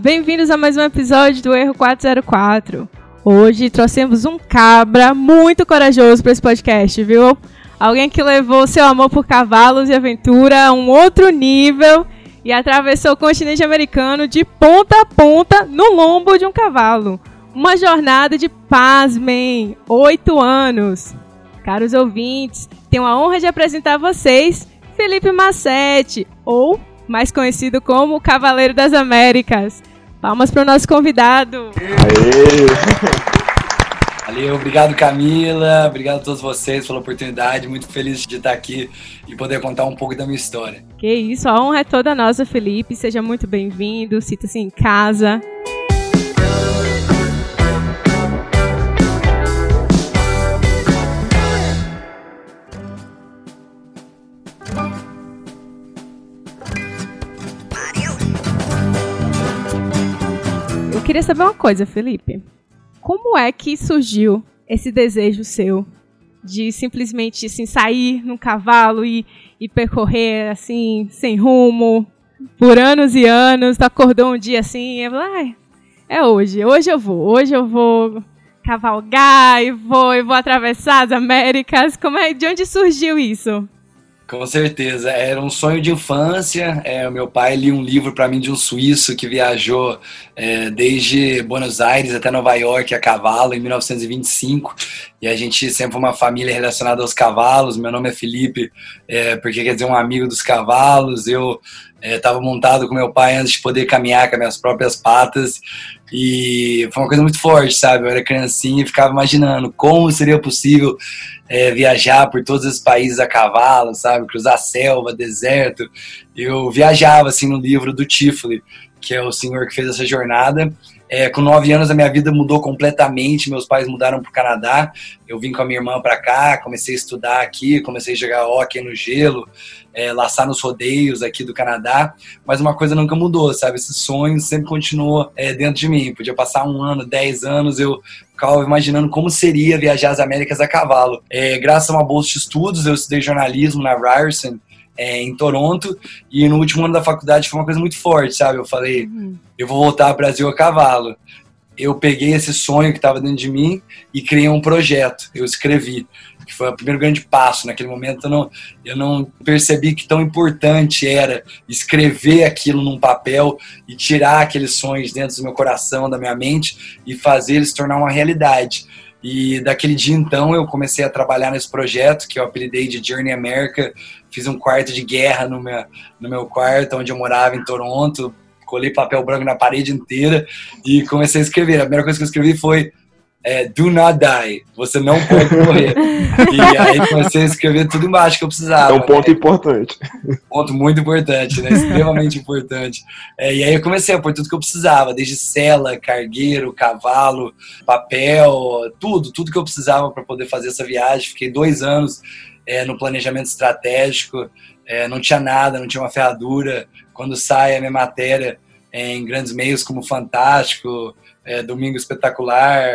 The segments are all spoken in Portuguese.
Bem-vindos a mais um episódio do Erro 404. Hoje trouxemos um cabra muito corajoso para esse podcast, viu? Alguém que levou seu amor por cavalos e aventura a um outro nível e atravessou o continente americano de ponta a ponta no lombo de um cavalo. Uma jornada de pasmem, oito anos. Caros ouvintes, tenho a honra de apresentar a vocês Felipe Massetti, ou mais conhecido como Cavaleiro das Américas. Palmas para o nosso convidado. Aê. Valeu, obrigado Camila, obrigado a todos vocês pela oportunidade, muito feliz de estar aqui e poder contar um pouco da minha história. Que isso, a honra é toda nossa, Felipe, seja muito bem-vindo, sinta-se em casa. Queria saber uma coisa, Felipe. Como é que surgiu esse desejo seu de simplesmente assim, sair num cavalo e, e percorrer assim, sem rumo, por anos e anos? Tu acordou um dia assim e falou, é hoje, hoje eu vou, hoje eu vou cavalgar e vou, e vou atravessar as Américas. Como é, de onde surgiu isso? Com certeza, era um sonho de infância. É, meu pai lia um livro para mim de um suíço que viajou é, desde Buenos Aires até Nova York a cavalo em 1925. E a gente sempre uma família relacionada aos cavalos. Meu nome é Felipe, é, porque quer dizer um amigo dos cavalos. Eu estava é, montado com meu pai antes de poder caminhar com as minhas próprias patas. E foi uma coisa muito forte, sabe? Eu era criancinha e ficava imaginando como seria possível é, viajar por todos os países a cavalo, sabe? Cruzar selva, deserto. Eu viajava, assim, no livro do Tifley, que é o senhor que fez essa jornada. É, com nove anos a minha vida mudou completamente. Meus pais mudaram para o Canadá. Eu vim com a minha irmã para cá, comecei a estudar aqui, comecei a jogar hockey no gelo, é, laçar nos rodeios aqui do Canadá. Mas uma coisa nunca mudou, sabe? Esse sonho sempre continuou é, dentro de mim. Podia passar um ano, dez anos, eu ficava imaginando como seria viajar as Américas a cavalo. É, graças a uma bolsa de estudos, eu estudei jornalismo na Ryerson é, em Toronto, e no último ano da faculdade foi uma coisa muito forte, sabe? Eu falei, uhum. eu vou voltar ao Brasil a cavalo. Eu peguei esse sonho que estava dentro de mim e criei um projeto. Eu escrevi, que foi o primeiro grande passo. Naquele momento eu não, eu não percebi que tão importante era escrever aquilo num papel e tirar aqueles sonhos dentro do meu coração, da minha mente e fazer eles tornar uma realidade. E daquele dia então eu comecei a trabalhar nesse projeto que eu apelidei de Journey America. Fiz um quarto de guerra no meu, no meu quarto, onde eu morava em Toronto. Colei papel branco na parede inteira e comecei a escrever. A primeira coisa que eu escrevi foi é, do not die, você não pode morrer. e aí comecei a escrever tudo embaixo que eu precisava. É um ponto né? importante. Ponto muito importante, né? Extremamente importante. É, e aí eu comecei a pôr tudo que eu precisava, desde cela, cargueiro, cavalo, papel, tudo, tudo que eu precisava para poder fazer essa viagem. Fiquei dois anos é, no planejamento estratégico, é, não tinha nada, não tinha uma ferradura. Quando sai a minha matéria em grandes meios como Fantástico, é, Domingo Espetacular,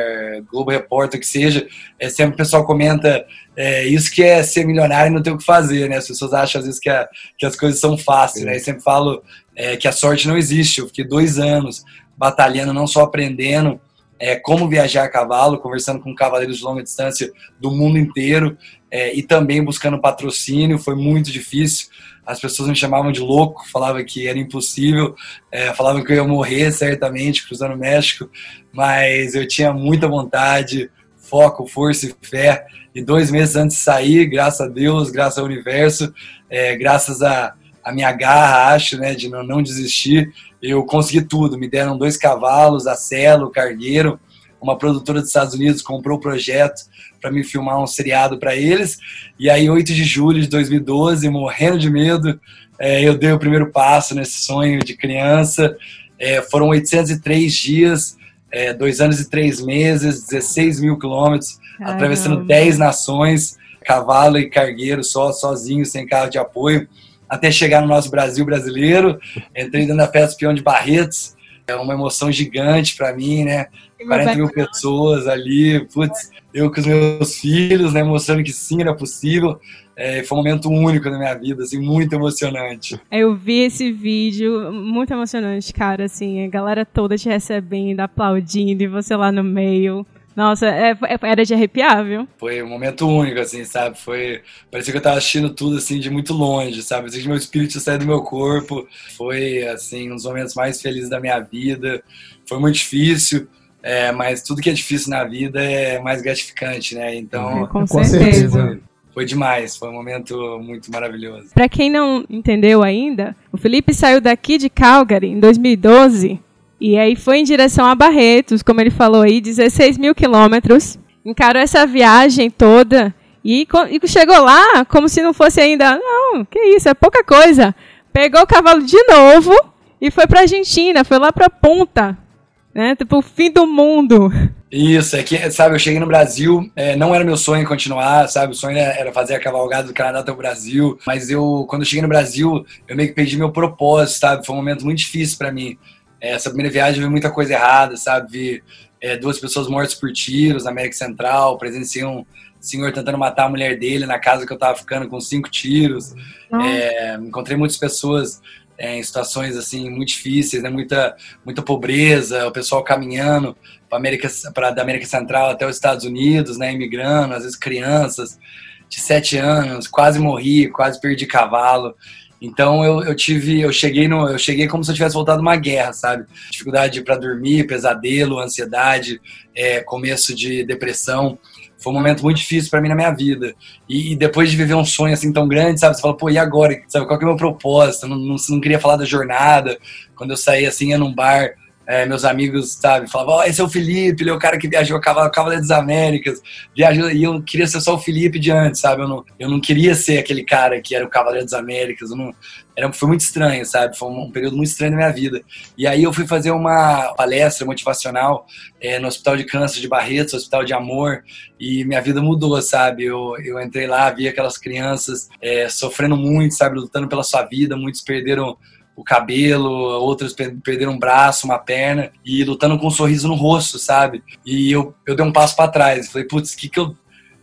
Globo Repórter, que seja, é, sempre o pessoal comenta é, isso que é ser milionário e não ter o que fazer, né? As pessoas acham às vezes que, a, que as coisas são fáceis, né? E sempre falo é, que a sorte não existe. Eu fiquei dois anos batalhando, não só aprendendo é, como viajar a cavalo, conversando com cavaleiros de longa distância do mundo inteiro é, e também buscando patrocínio. Foi muito difícil as pessoas me chamavam de louco, falavam que era impossível, é, falavam que eu ia morrer certamente cruzando o México, mas eu tinha muita vontade, foco, força e fé. E dois meses antes de sair, graças a Deus, graças ao universo, é, graças a, a minha garra, acho, né, de não, não desistir, eu consegui tudo. Me deram dois cavalos, a Celo, o Cargueiro, uma produtora dos Estados Unidos comprou o projeto para me filmar um seriado para eles. E aí, 8 de julho de 2012, morrendo de medo, é, eu dei o primeiro passo nesse sonho de criança. É, foram 803 dias, é, dois anos e três meses, 16 mil quilômetros, atravessando 10 nações, cavalo e cargueiro só, sozinho, sem carro de apoio, até chegar no nosso Brasil brasileiro. Entrei dentro da festa Peão de Barretos, é uma emoção gigante para mim, né? 40 mil pessoas ali, putz, eu com os meus filhos, né, mostrando que sim, era possível. É, foi um momento único na minha vida, assim, muito emocionante. Eu vi esse vídeo, muito emocionante, cara, assim, a galera toda te recebendo, aplaudindo, e você lá no meio. Nossa, é, é, era de arrepiar, viu? Foi um momento único, assim, sabe? Foi. Parecia que eu tava assistindo tudo, assim, de muito longe, sabe? Parecia que meu espírito saiu do meu corpo. Foi, assim, um dos momentos mais felizes da minha vida. Foi muito difícil. É, mas tudo que é difícil na vida é mais gratificante, né? Então, é, com, com certeza. Foi, foi demais, foi um momento muito maravilhoso. Para quem não entendeu ainda, o Felipe saiu daqui de Calgary em 2012 e aí foi em direção a Barretos, como ele falou aí, 16 mil quilômetros. Encarou essa viagem toda e, e chegou lá como se não fosse ainda. Não, que isso, é pouca coisa. Pegou o cavalo de novo e foi pra Argentina, foi lá pra ponta. Né? Tipo, o fim do mundo. Isso, é que, sabe, eu cheguei no Brasil, é, não era meu sonho continuar, sabe, o sonho era fazer a cavalgada do Canadá até o Brasil, mas eu, quando eu cheguei no Brasil, eu meio que perdi meu propósito, sabe, foi um momento muito difícil para mim, essa primeira viagem vi muita coisa errada, sabe? Vi é, duas pessoas mortas por tiros na América Central, presenciei um senhor tentando matar a mulher dele na casa que eu tava ficando com cinco tiros. É, encontrei muitas pessoas é, em situações assim muito difíceis, né? Muita, muita pobreza, o pessoal caminhando para América, para da América Central até os Estados Unidos, né? Imigrando, às vezes crianças de sete anos, quase morri, quase perdi cavalo. Então eu, eu tive, eu cheguei no, eu cheguei como se eu tivesse voltado uma guerra, sabe? Dificuldade para dormir, pesadelo, ansiedade, é, começo de depressão. Foi um momento muito difícil para mim na minha vida. E, e, depois de viver um sonho assim tão grande, sabe? Você fala, pô, e agora? Sabe, qual que é o meu propósito? Não, não, não queria falar da jornada. Quando eu saí assim, ia num bar, é, meus amigos, sabe, falavam, oh, esse é o Felipe, ele é o cara que viajou a Cavalo, Cavaleiro das Américas, viajou, e eu queria ser só o Felipe de antes, sabe, eu não, eu não queria ser aquele cara que era o Cavaleiro das Américas, não, era, foi muito estranho, sabe, foi um, um, período muito estranho da minha vida. E aí eu fui fazer uma palestra motivacional é, no Hospital de Câncer de Barretos, Hospital de Amor, e minha vida mudou, sabe, eu, eu entrei lá, vi aquelas crianças é, sofrendo muito, sabe, lutando pela sua vida, muitos perderam o cabelo, outros perderam um braço, uma perna, e lutando com um sorriso no rosto, sabe? E eu, eu dei um passo para trás. Falei, putz, que que eu.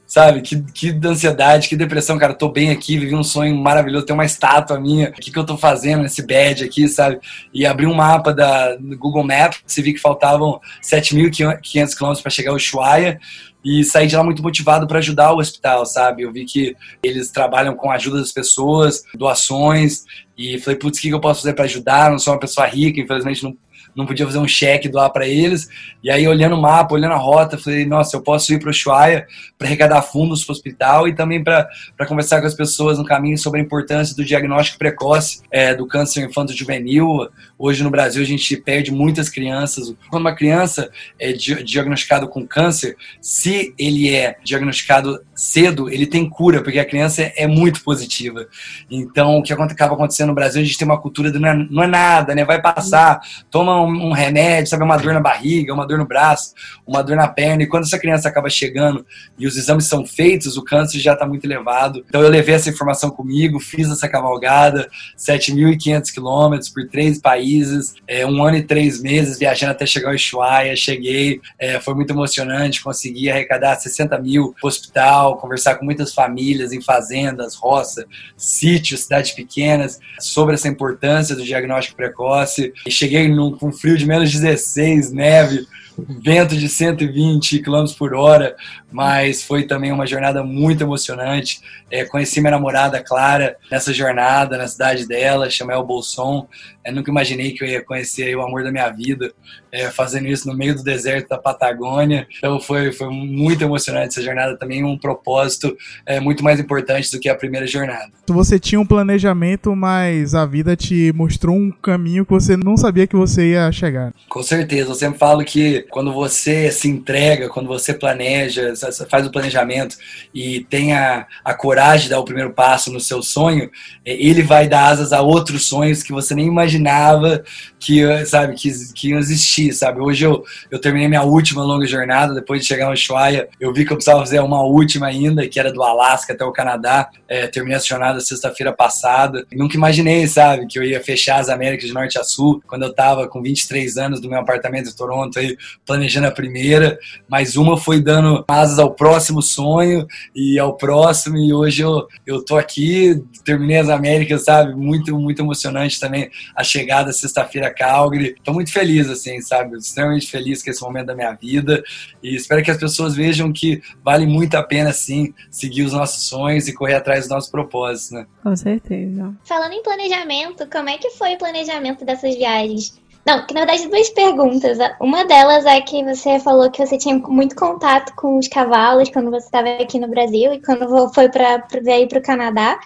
Sabe? Que, que ansiedade, que depressão, cara. tô bem aqui, vivi um sonho maravilhoso, tem uma estátua minha. O que, que eu tô fazendo nesse bad aqui, sabe? E abri um mapa da Google Maps e vi que faltavam 7.500 quilômetros para chegar ao Ushuaia e saí de lá muito motivado para ajudar o hospital, sabe? Eu vi que eles trabalham com a ajuda das pessoas, doações, e falei, putz, o que eu posso fazer para ajudar? Não sou uma pessoa rica, infelizmente não não podia fazer um cheque doar para eles. E aí, olhando o mapa, olhando a rota, falei, nossa, eu posso ir para o Ushuaia para arrecadar fundos para o hospital e também para conversar com as pessoas no caminho sobre a importância do diagnóstico precoce é, do câncer infanto-juvenil. Hoje no Brasil a gente perde muitas crianças. Quando uma criança é diagnosticada com câncer, se ele é diagnosticado cedo, ele tem cura, porque a criança é muito positiva. Então, o que acaba acontecendo no Brasil, a gente tem uma cultura de não é, não é nada, né? Vai passar, toma um, um, remédio, sabe, uma dor na barriga, uma dor no braço, uma dor na perna, e quando essa criança acaba chegando e os exames são feitos, o câncer já está muito elevado. Então eu levei essa informação comigo, fiz essa cavalgada, 7.500 quilômetros por três países, é, um ano e três meses viajando até chegar ao Ushuaia, cheguei, é, foi muito emocionante, consegui arrecadar 60 mil no conversar com muitas famílias em fazendas, roça, sítios, cidades pequenas, sobre essa importância do diagnóstico precoce. E cheguei num, com frio de menos 16, neve, vento de 120 km por hora, mas foi também uma jornada muito emocionante. É, conheci minha namorada Clara nessa jornada, na cidade dela, chamei o Bolson. Eu nunca imaginei que eu ia conhecer o amor da minha vida é, fazendo isso no meio do deserto da Patagônia. Então foi, foi muito emocionante essa jornada também, um propósito é, muito mais importante do que a primeira jornada. Você tinha um planejamento, mas a vida te mostrou um caminho que você não sabia que você ia chegar. Com certeza, eu sempre falo que quando você se entrega, quando você planeja, faz o planejamento e tem a, a coragem de dar o primeiro passo no seu sonho, é, ele vai dar asas a outros sonhos que você nem imaginava que sabe, que, que existir, sabe? Hoje eu, eu terminei minha última longa jornada, depois de chegar no Ushuaia, eu vi que eu precisava fazer uma última ainda, que era do Alasca até o Canadá. É, terminei essa jornada sexta-feira passada. nunca imaginei, sabe, que eu ia fechar as Américas de Norte a Sul, quando eu tava com 23 anos do meu apartamento em Toronto, aí, planejando a primeira, mas uma foi dando asas ao próximo sonho e ao próximo, e hoje eu, eu tô aqui, terminei as Américas, sabe, muito, muito emocionante também a chegada sexta-feira Calgary. Tô muito feliz, assim, sabe, extremamente feliz com esse momento da minha vida e espero que as pessoas vejam que vale muito a pena, sim, seguir os nossos sonhos e correr atrás dos nossos propósitos, né? Com certeza. Falando em planejamento, como é que foi o planejamento dessas viagens? Não, que na verdade duas perguntas. Uma delas é que você falou que você tinha muito contato com os cavalos quando você estava aqui no Brasil e quando foi para ir para o Canadá.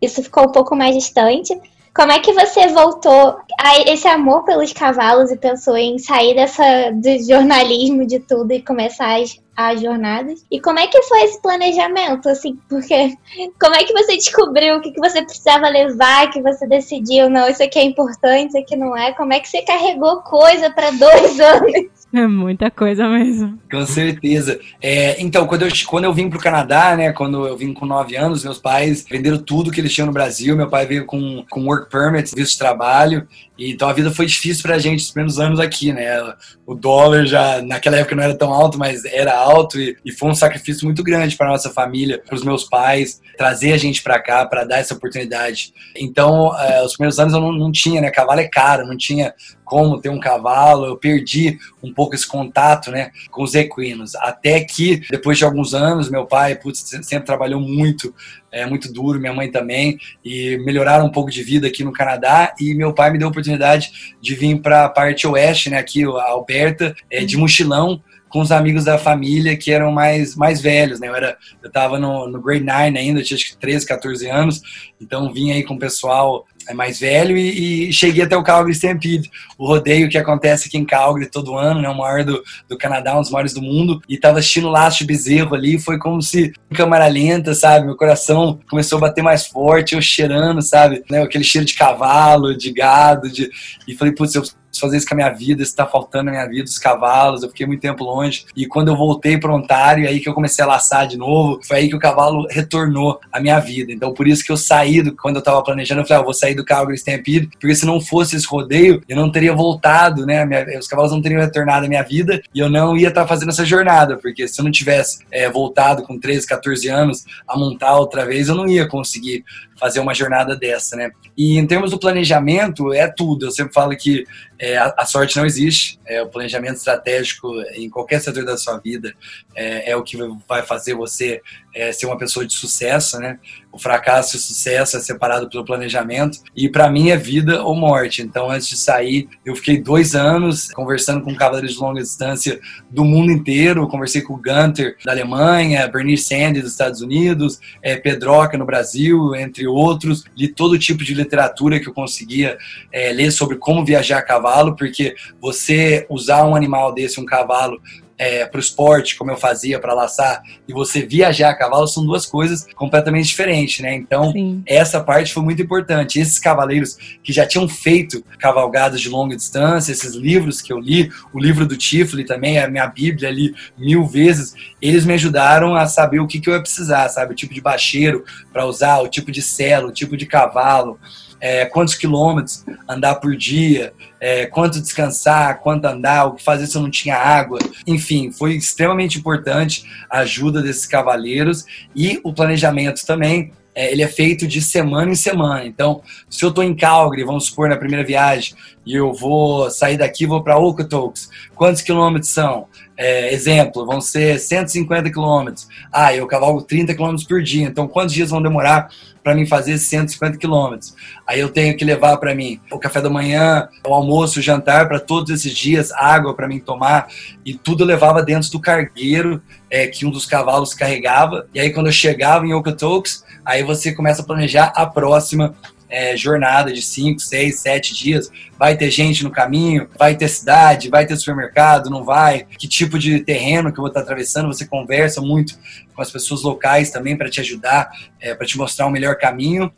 Isso ficou um pouco mais distante. Como é que você voltou a esse amor pelos cavalos e pensou em sair dessa do jornalismo de tudo e começar as, as jornadas? E como é que foi esse planejamento, assim, porque como é que você descobriu o que, que você precisava levar, que você decidiu, não, isso aqui é importante, isso aqui não é? Como é que você carregou coisa para dois anos? É muita coisa mesmo. Com certeza. É, então, quando eu, quando eu vim para o Canadá, né, quando eu vim com 9 anos, meus pais venderam tudo que eles tinham no Brasil. Meu pai veio com, com work permit, visto de trabalho. Então a vida foi difícil para a gente os primeiros anos aqui, né? O dólar já, naquela época não era tão alto, mas era alto e, e foi um sacrifício muito grande para nossa família, para os meus pais, trazer a gente para cá, para dar essa oportunidade. Então, é, os primeiros anos eu não, não tinha, né? Cavalo é caro, não tinha como ter um cavalo, eu perdi um pouco esse contato, né, com os equinos. Até que, depois de alguns anos, meu pai, putz, sempre trabalhou muito, é muito duro, minha mãe também, e melhoraram um pouco de vida aqui no Canadá, e meu pai me deu a oportunidade de vir para a parte oeste, né, aqui, a Alberta, é, de mochilão, com os amigos da família que eram mais, mais velhos, né? Eu, era, eu tava no, no grade 9 ainda, tinha acho que 13, 14 anos, então vim aí com o pessoal é mais velho e, e, cheguei até o Calgary Stampede, o rodeio que acontece aqui em Calgary todo ano, né, o maior do, do Canadá, um dos maiores do mundo, e tava assistindo de Bezerro ali, foi como se em câmera lenta, sabe, meu coração começou a bater mais forte, eu cheirando, sabe, né, aquele cheiro de cavalo, de gado, de... e falei, putz, eu fazer isso com a minha vida, isso tá faltando na minha vida, os cavalos, eu fiquei muito tempo longe. E quando eu voltei para Ontário, aí que eu comecei a laçar de novo, foi aí que o cavalo retornou à minha vida. Então por isso que eu saí, do, quando eu tava planejando, eu falei, ah, vou sair do Calgary Stampede, porque se não fosse esse rodeio, eu não teria voltado, né? Minha, os cavalos não teriam retornado à minha vida e eu não ia estar tá fazendo essa jornada, porque se eu não tivesse é, voltado com 13, 14 anos a montar outra vez, eu não ia conseguir fazer uma jornada dessa, né? E em termos do planejamento, é tudo. Eu sempre falo que é, a, a, sorte não existe. É, o planejamento estratégico em qualquer setor da sua vida é, é o que vai fazer você é, ser uma pessoa de sucesso, né? O fracasso e o sucesso é separado pelo planejamento. E para mim é vida ou morte. Então, antes de sair, eu fiquei dois anos conversando com cavaleiros de longa distância do mundo inteiro. Conversei com o Gunter da Alemanha, Bernie Sanders dos Estados Unidos, é, Pedroca no Brasil, entre outros. Li todo tipo de literatura que eu conseguia é, ler sobre como viajar a cavalo, porque você usar um animal desse, um cavalo, é, para o esporte, como eu fazia para laçar, e você viajar a cavalo, são duas coisas completamente diferentes, né? Então, Sim. essa parte foi muito importante. Esses cavaleiros que já tinham feito cavalgadas de longa distância, esses livros que eu li, o livro do Tifley também, a minha Bíblia ali mil vezes, eles me ajudaram a saber o que, que eu ia precisar, sabe? O tipo de bacheiro para usar, o tipo de selo, o tipo de cavalo é, quantos quilômetros andar por dia, é, quanto descansar, quanto andar, o que fazer se eu não tinha água. Enfim, foi extremamente importante a ajuda desses cavaleiros e o planejamento também. É, ele é feito de semana em semana. Então, se eu estou em Calgary, vamos supor, na primeira viagem, e eu vou sair daqui vou para Okotoks, quantos quilômetros são? É, exemplo, vão ser 150 quilômetros. Ah, eu cavalgo 30 quilômetros por dia. Então, quantos dias vão demorar para mim fazer 150 quilômetros. Aí eu tenho que levar para mim o café da manhã, o almoço, o jantar para todos esses dias, água para mim tomar e tudo levava dentro do cargueiro é, que um dos cavalos carregava. E aí quando eu chegava em Okotoks, aí você começa a planejar a próxima é, jornada de 5, 6, 7 dias. Vai ter gente no caminho, vai ter cidade, vai ter supermercado, não vai? Que tipo de terreno que eu vou estar atravessando? Você conversa muito com as pessoas locais também para te ajudar, é, para te mostrar o um melhor caminho.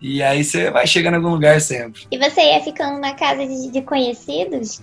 E aí você vai chegando em algum lugar sempre. E você ia ficando na casa de, de conhecidos?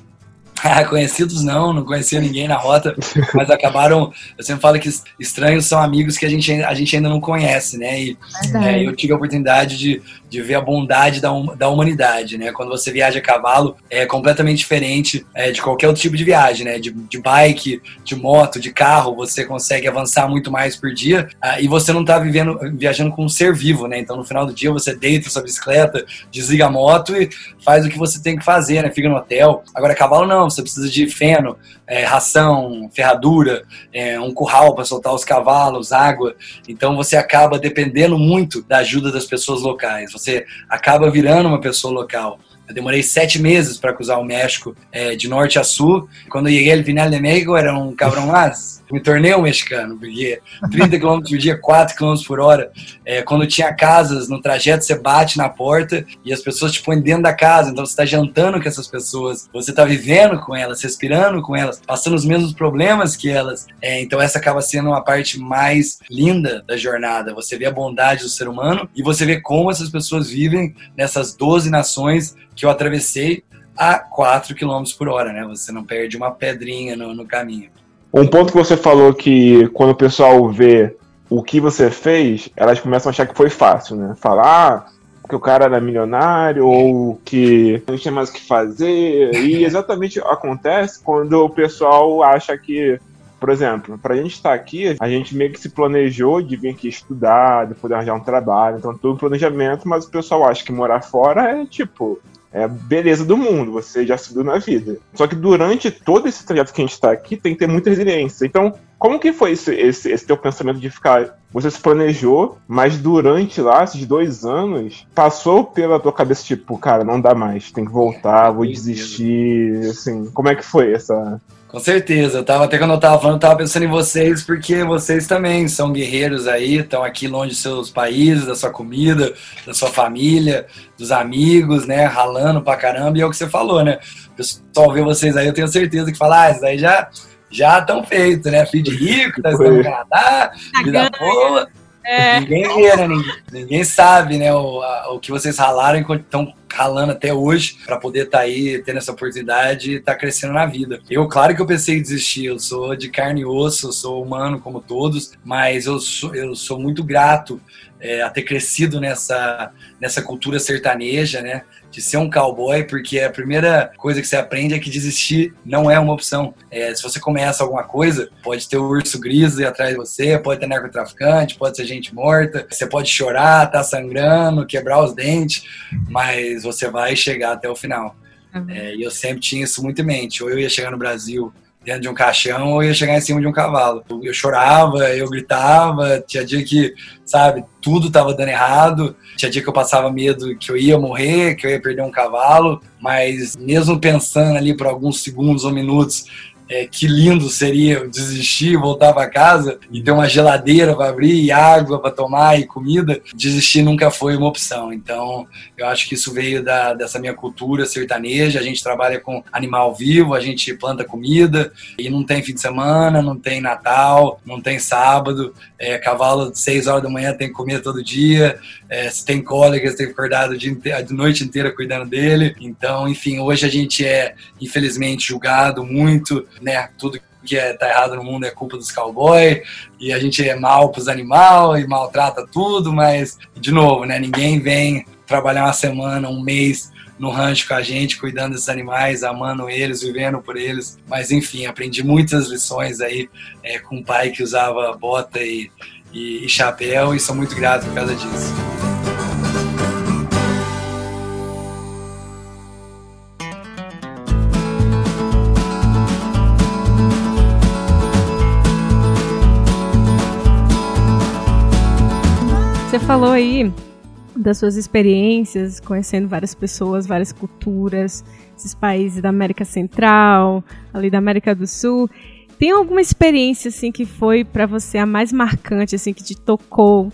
Ah, conhecidos não, não conhecia ninguém na rota, mas acabaram. Eu sempre falo que estranhos são amigos que a gente, a gente ainda não conhece, né? E é, eu tive a oportunidade de, de ver a bondade da, da humanidade, né? Quando você viaja a cavalo, é completamente diferente é, de qualquer outro tipo de viagem, né? De, de bike, de moto, de carro, você consegue avançar muito mais por dia ah, e você não está vivendo, viajando com um ser vivo, né? Então no final do dia você deita sua bicicleta, desliga a moto e faz o que você tem que fazer, né? Fica no hotel. Agora, cavalo não, você precisa de feno, é, ração, ferradura, é, um curral para soltar os cavalos, água. Então você acaba dependendo muito da ajuda das pessoas locais. Você acaba virando uma pessoa local. Eu demorei sete meses para cruzar o México é, de norte a sul. Quando eu cheguei ao final de México, era um cabrão mais me tornei um mexicano, porque 30 km por dia, 4 km por hora. É, quando tinha casas no trajeto, você bate na porta e as pessoas te põem dentro da casa. Então você está jantando com essas pessoas, você está vivendo com elas, respirando com elas, passando os mesmos problemas que elas. É, então essa acaba sendo uma parte mais linda da jornada. Você vê a bondade do ser humano e você vê como essas pessoas vivem nessas 12 nações que eu atravessei a 4 km por hora, né? Você não perde uma pedrinha no, no caminho. Um ponto que você falou que quando o pessoal vê o que você fez, elas começam a achar que foi fácil, né? Falar ah, que o cara era milionário ou que não tinha mais o que fazer. E exatamente acontece quando o pessoal acha que, por exemplo, para a gente estar aqui, a gente meio que se planejou de vir aqui estudar, de poder arranjar um trabalho, então todo planejamento, mas o pessoal acha que morar fora é tipo, é a beleza do mundo, você já subiu na vida. Só que durante todo esse trajeto que a gente está aqui, tem que ter muita resiliência. Então, como que foi esse, esse, esse teu pensamento de ficar. Você se planejou, mas durante lá, esses dois anos, passou pela tua cabeça, tipo, cara, não dá mais, tem que voltar, vou desistir. Assim, como é que foi essa, com certeza. Eu tava, até quando eu tava falando, eu tava pensando em vocês, porque vocês também são guerreiros aí, estão aqui longe dos seus países, da sua comida, da sua família, dos amigos, né? Ralando pra caramba. E é o que você falou, né? O pessoal vê vocês aí, eu tenho certeza que fala, ah, isso aí já já estão feitos, né? Filho de rico, tá no Canadá, vida boa. É. Ninguém vê, né? Ninguém, ninguém sabe, né? O, a, o que vocês ralaram enquanto estão ralando até hoje para poder estar tá aí tendo essa oportunidade e estar tá crescendo na vida. Eu, claro que eu pensei em desistir, eu sou de carne e osso, eu sou humano como todos, mas eu sou, eu sou muito grato é, a ter crescido nessa, nessa cultura sertaneja, né? De ser um cowboy, porque a primeira coisa que você aprende é que desistir não é uma opção. É, se você começa alguma coisa, pode ter o urso gris atrás de você, pode ter narcotraficante, pode ser gente morta, você pode chorar, tá sangrando, quebrar os dentes, mas você vai chegar até o final. Uhum. É, e eu sempre tinha isso muito em mente. Ou eu ia chegar no Brasil dentro de um caixão ou ia chegar em cima de um cavalo. Eu chorava, eu gritava, tinha dia que, sabe, tudo tava dando errado, tinha dia que eu passava medo que eu ia morrer, que eu ia perder um cavalo, mas mesmo pensando ali por alguns segundos ou minutos é, que lindo seria desistir, voltar para casa e ter uma geladeira para abrir, e água para tomar e comida. Desistir nunca foi uma opção. Então, eu acho que isso veio da, dessa minha cultura sertaneja. A gente trabalha com animal vivo, a gente planta comida e não tem fim de semana, não tem Natal, não tem sábado. É, cavalo 6 horas da manhã tem que comer todo dia. É, se tem cólicas, tem que acordar a noite inteira cuidando dele. Então, enfim, hoje a gente é, infelizmente, julgado muito né? Tudo que é, tá errado no mundo é culpa dos cowboys e a gente é mal pros animais e maltrata tudo, mas, de novo, né? Ninguém vem trabalhar uma semana, um mês no rancho com a gente, cuidando desses animais, amando eles, vivendo por eles. Mas, enfim, aprendi muitas lições aí é, com um pai que usava bota e, e, e chapéu e sou muito grato por causa disso. Você falou aí das suas experiências, conhecendo várias pessoas, várias culturas, esses países da América Central, ali da América do Sul. Tem alguma experiência assim que foi para você a mais marcante, assim que te tocou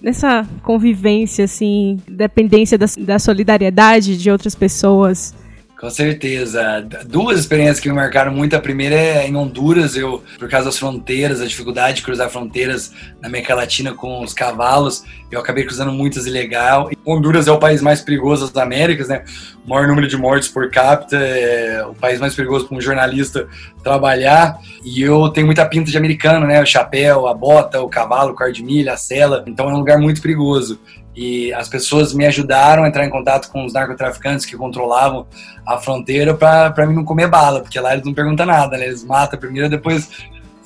nessa convivência, assim, dependência da, da solidariedade de outras pessoas? Com certeza. Duas experiências que me marcaram muito. A primeira é em Honduras, eu, por causa das fronteiras, a dificuldade de cruzar fronteiras na América Latina com os cavalos, eu acabei cruzando muitas ilegal. Honduras é o país mais perigoso das Américas, né? O maior número de mortes por capita, é o país mais perigoso para um jornalista trabalhar. E eu tenho muita pinta de americano, né? O chapéu, a bota, o cavalo, o de milha, a cela. Então é um lugar muito perigoso. E as pessoas me ajudaram a entrar em contato com os narcotraficantes que controlavam a fronteira para mim não comer bala, porque lá eles não perguntam nada, né? Eles matam primeiro, depois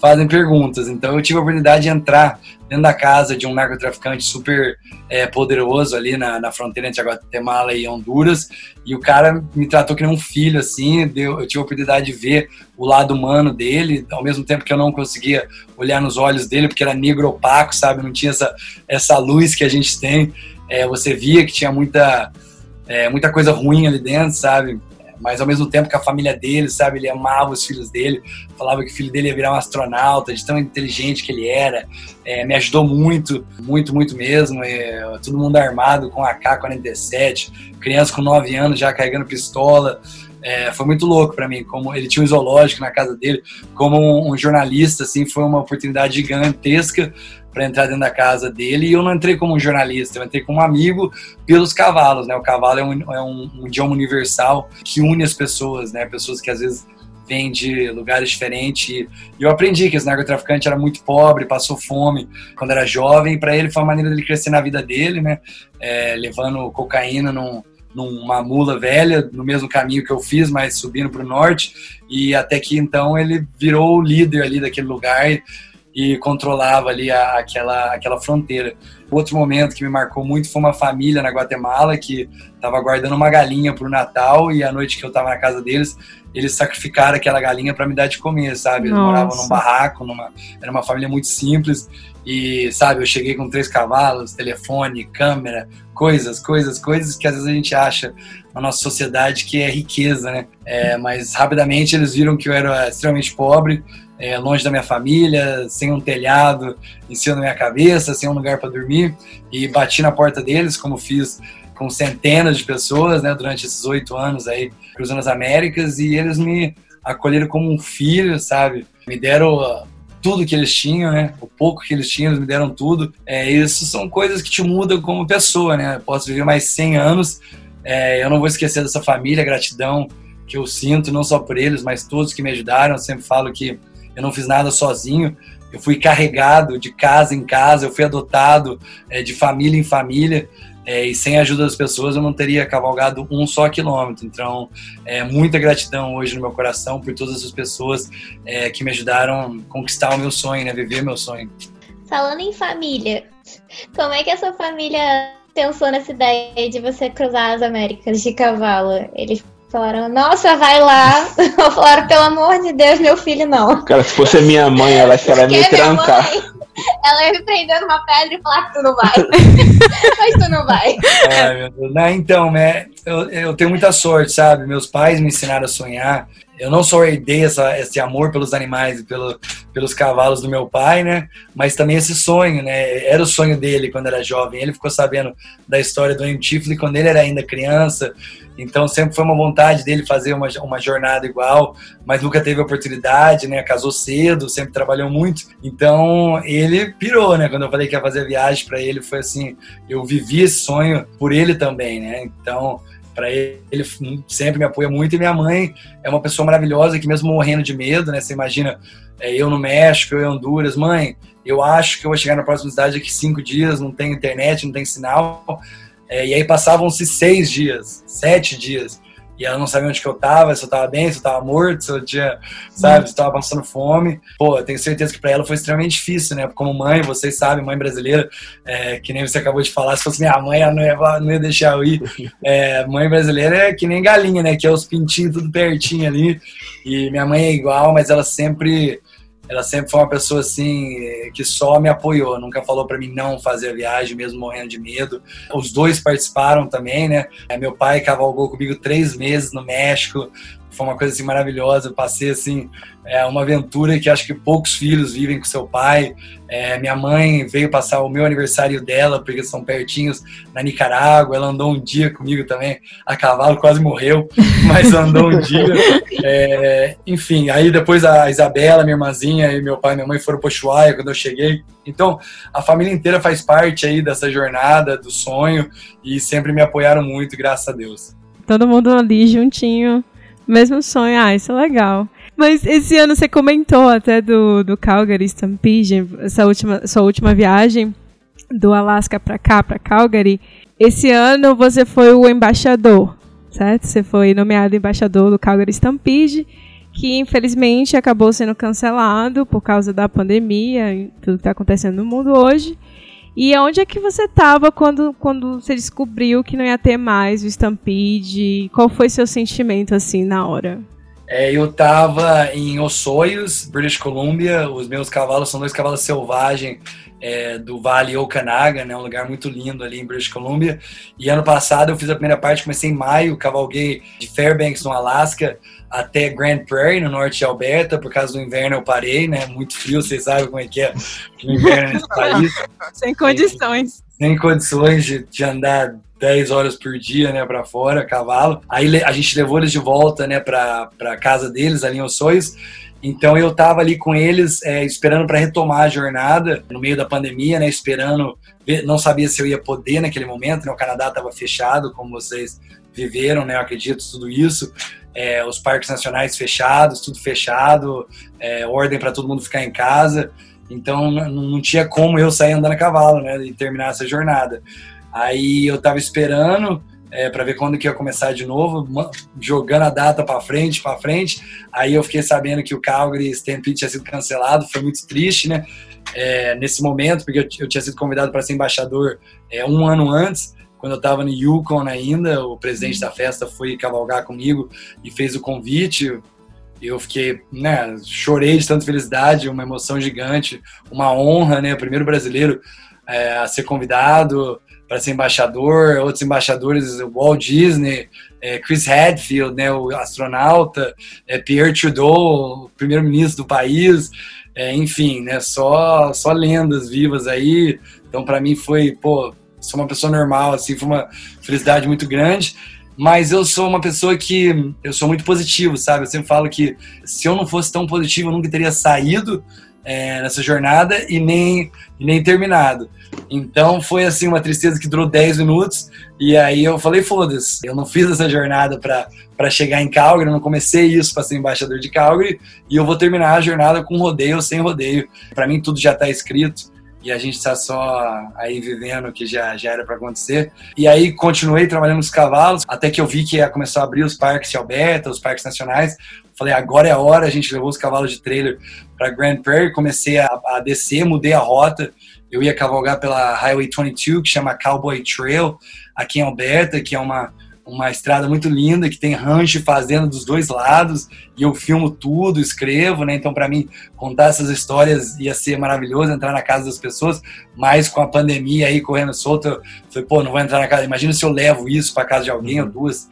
fazem perguntas. Então eu tive a oportunidade de entrar dentro da casa de um narcotraficante super é, poderoso ali na, na fronteira entre Guatemala e Honduras. E o cara me tratou que um filho, assim. Deu, eu tive a oportunidade de ver o lado humano dele, ao mesmo tempo que eu não conseguia olhar nos olhos dele, porque era negro opaco, sabe? Não tinha essa, essa luz que a gente tem. É, você via que tinha muita, é, muita coisa ruim ali dentro, sabe? Mas ao mesmo tempo que a família dele, sabe, ele amava os filhos dele, falava que o filho dele ia virar um astronauta, de tão inteligente que ele era, é, me ajudou muito, muito, muito mesmo, é, todo mundo armado com AK-47, criança com 9 anos já carregando pistola, é, foi muito louco para mim, como ele tinha um zoológico na casa dele, como um, um jornalista, assim, foi uma oportunidade gigantesca para entrar dentro da casa dele e eu não entrei como jornalista, eu entrei como amigo pelos cavalos, né? O cavalo é um, é um, um idioma universal que une as pessoas, né? Pessoas que às vezes vêm de lugares diferentes. E eu aprendi que esse narcotraficante era muito pobre, passou fome quando era jovem. Para ele foi uma maneira dele crescer na vida dele, né? É, levando cocaína num, numa mula velha, no mesmo caminho que eu fiz, mas subindo para o norte. E até que então ele virou o líder ali daquele lugar e controlava ali a, aquela, aquela fronteira. Outro momento que me marcou muito foi uma família na Guatemala que estava guardando uma galinha para o Natal e a noite que eu estava na casa deles, eles sacrificaram aquela galinha para me dar de comer, sabe? Eles Nossa. moravam num barraco, numa, era uma família muito simples e, sabe, eu cheguei com três cavalos, telefone, câmera, coisas, coisas, coisas que às vezes a gente acha na nossa sociedade que é riqueza, né? É, mas rapidamente eles viram que eu era extremamente pobre, é, longe da minha família, sem um telhado em cima da minha cabeça, sem um lugar para dormir, e bati na porta deles, como fiz com centenas de pessoas, né, durante esses oito anos aí, cruzando as Américas, e eles me acolheram como um filho, sabe? Me deram uh, tudo que eles tinham, né? O pouco que eles tinham, eles me deram tudo. É, isso são coisas que te mudam como pessoa, né? posso viver mais 100 anos, é, eu não vou esquecer dessa família, gratidão que eu sinto, não só por eles, mas todos que me ajudaram. Eu sempre falo que eu não fiz nada sozinho, eu fui carregado de casa em casa, eu fui adotado é, de família em família. É, e sem a ajuda das pessoas eu não teria cavalgado um só quilômetro. Então, é, muita gratidão hoje no meu coração por todas as pessoas é, que me ajudaram a conquistar o meu sonho, né, viver meu sonho. Falando em família, como é que a sua família pensou nessa ideia de você cruzar as Américas de cavalo? Eles Falaram, nossa, vai lá. Falaram, pelo amor de Deus, meu filho não. Cara, se fosse minha mãe, ela ia me trancar. Mãe, ela ia me prender numa pedra e falar que tu não vai. Mas tu não vai. Ai, meu Deus. Não, então, né, eu, eu tenho muita sorte, sabe? Meus pais me ensinaram a sonhar eu não só herdei essa, esse amor pelos animais e pelo, pelos cavalos do meu pai, né? Mas também esse sonho, né? Era o sonho dele quando era jovem. Ele ficou sabendo da história do Tifley quando ele era ainda criança. Então sempre foi uma vontade dele fazer uma, uma jornada igual, mas nunca teve oportunidade, né? Casou cedo, sempre trabalhou muito. Então ele pirou, né? Quando eu falei que ia fazer a viagem para ele, foi assim: eu vivi esse sonho por ele também, né? Então para ele, sempre me apoia muito e minha mãe é uma pessoa maravilhosa que mesmo morrendo de medo, né? Você imagina é, eu no México, eu em Honduras, mãe, eu acho que eu vou chegar na próxima cidade daqui cinco dias, não tem internet, não tem sinal. É, e aí passavam-se seis dias, sete dias e ela não sabia onde que eu tava, se eu tava bem, se eu tava morto, se eu tinha, sabe, se eu tava passando fome. Pô, eu tenho certeza que para ela foi extremamente difícil, né? Como mãe, vocês sabem, mãe brasileira, é, que nem você acabou de falar, se fosse minha mãe, ela não ia, não ia deixar eu ir. É, mãe brasileira é que nem galinha, né? Que é os pintinhos tudo pertinho ali. E minha mãe é igual, mas ela sempre ela sempre foi uma pessoa assim que só me apoiou, nunca falou para mim não fazer a viagem, mesmo morrendo de medo. Os dois participaram também, né? É, meu pai cavalgou comigo três meses no México, foi uma coisa assim maravilhosa. Eu passei assim é uma aventura que acho que poucos filhos vivem com seu pai. É, minha mãe veio passar o meu aniversário dela, porque são pertinhos, na Nicarágua. Ela andou um dia comigo também, a cavalo, quase morreu, mas andou um dia. É, enfim, aí depois a Isabela, minha irmãzinha, e meu pai e minha mãe foram para Ushuaia quando eu cheguei. Então, a família inteira faz parte aí dessa jornada, do sonho, e sempre me apoiaram muito, graças a Deus. Todo mundo ali juntinho, mesmo sonho. Ah, isso é legal. Mas esse ano você comentou até do, do Calgary Stampede, essa última, sua última viagem do Alasca para cá, para Calgary. Esse ano você foi o embaixador, certo? Você foi nomeado embaixador do Calgary Stampede, que infelizmente acabou sendo cancelado por causa da pandemia e tudo que está acontecendo no mundo hoje. E onde é que você estava quando, quando você descobriu que não ia ter mais o Stampede? Qual foi seu sentimento assim na hora? É, eu estava em Ossoios, British Columbia. Os meus cavalos são dois cavalos selvagens é, do Vale Okanagan, né, um lugar muito lindo ali em British Columbia. E ano passado eu fiz a primeira parte, comecei em maio, cavalguei de Fairbanks, no Alasca, até Grand Prairie, no norte de Alberta. Por causa do inverno eu parei, né? Muito frio, vocês sabem como é que é o inverno nesse país. Sem condições. Sem condições de, de andar 10 horas por dia, né, para fora, cavalo. Aí a gente levou eles de volta, né, para casa deles, ali em Ossoios. Então eu tava ali com eles, é, esperando para retomar a jornada, no meio da pandemia, né, esperando, não sabia se eu ia poder naquele momento, né, o Canadá estava fechado, como vocês viveram, né, eu acredito, tudo isso. É, os parques nacionais fechados, tudo fechado, é, ordem para todo mundo ficar em casa. Então não, não, tinha como eu sair andando a cavalo, né, e terminar essa jornada. Aí eu tava esperando é, para ver quando que ia começar de novo, jogando a data para frente, para frente. Aí eu fiquei sabendo que o Calgary Stampede tinha sido cancelado, foi muito triste, né? É, nesse momento, porque eu, eu tinha sido convidado para ser embaixador é, um ano antes, quando eu estava no Yukon ainda, o presidente da festa foi cavalgar comigo e fez o convite. Eu fiquei, né, chorei de tanta felicidade, uma emoção gigante, uma honra, né, primeiro brasileiro é, a ser convidado para ser embaixador, outros embaixadores, Walt Disney, é, Chris Hadfield, né, o astronauta, é, Pierre Trudeau, primeiro-ministro do país, é, enfim, né, só, só lendas vivas aí. Então, para mim foi, pô, sou uma pessoa normal, assim, foi uma felicidade muito grande. Mas eu sou uma pessoa que eu sou muito positivo, sabe? Eu sempre falo que se eu não fosse tão positivo, eu nunca teria saído é, nessa jornada e nem, e nem terminado. Então foi assim uma tristeza que durou 10 minutos e aí eu falei, foda-se, eu não fiz essa jornada para chegar em Calgary, eu não comecei isso para ser embaixador de Calgary e eu vou terminar a jornada com rodeio ou sem rodeio. Para mim tudo já está escrito e a gente está só aí vivendo o que já, já era para acontecer. E aí continuei trabalhando nos cavalos, até que eu vi que ia começar a abrir os parques de Alberta, os parques nacionais. Falei, agora é a hora, a gente levou os cavalos de trailer para Grand Prairie, comecei a, a descer, mudei a rota. Eu ia cavalgar pela Highway 22, que chama Cowboy Trail, aqui em Alberta, que é uma uma estrada muito linda que tem rancho e fazenda dos dois lados e eu filmo tudo, escrevo, né? Então para mim contar essas histórias ia ser maravilhoso, entrar na casa das pessoas, mas com a pandemia aí correndo solto, eu falei, pô, não vou entrar na casa. Imagina se eu levo isso para casa de alguém ou duas,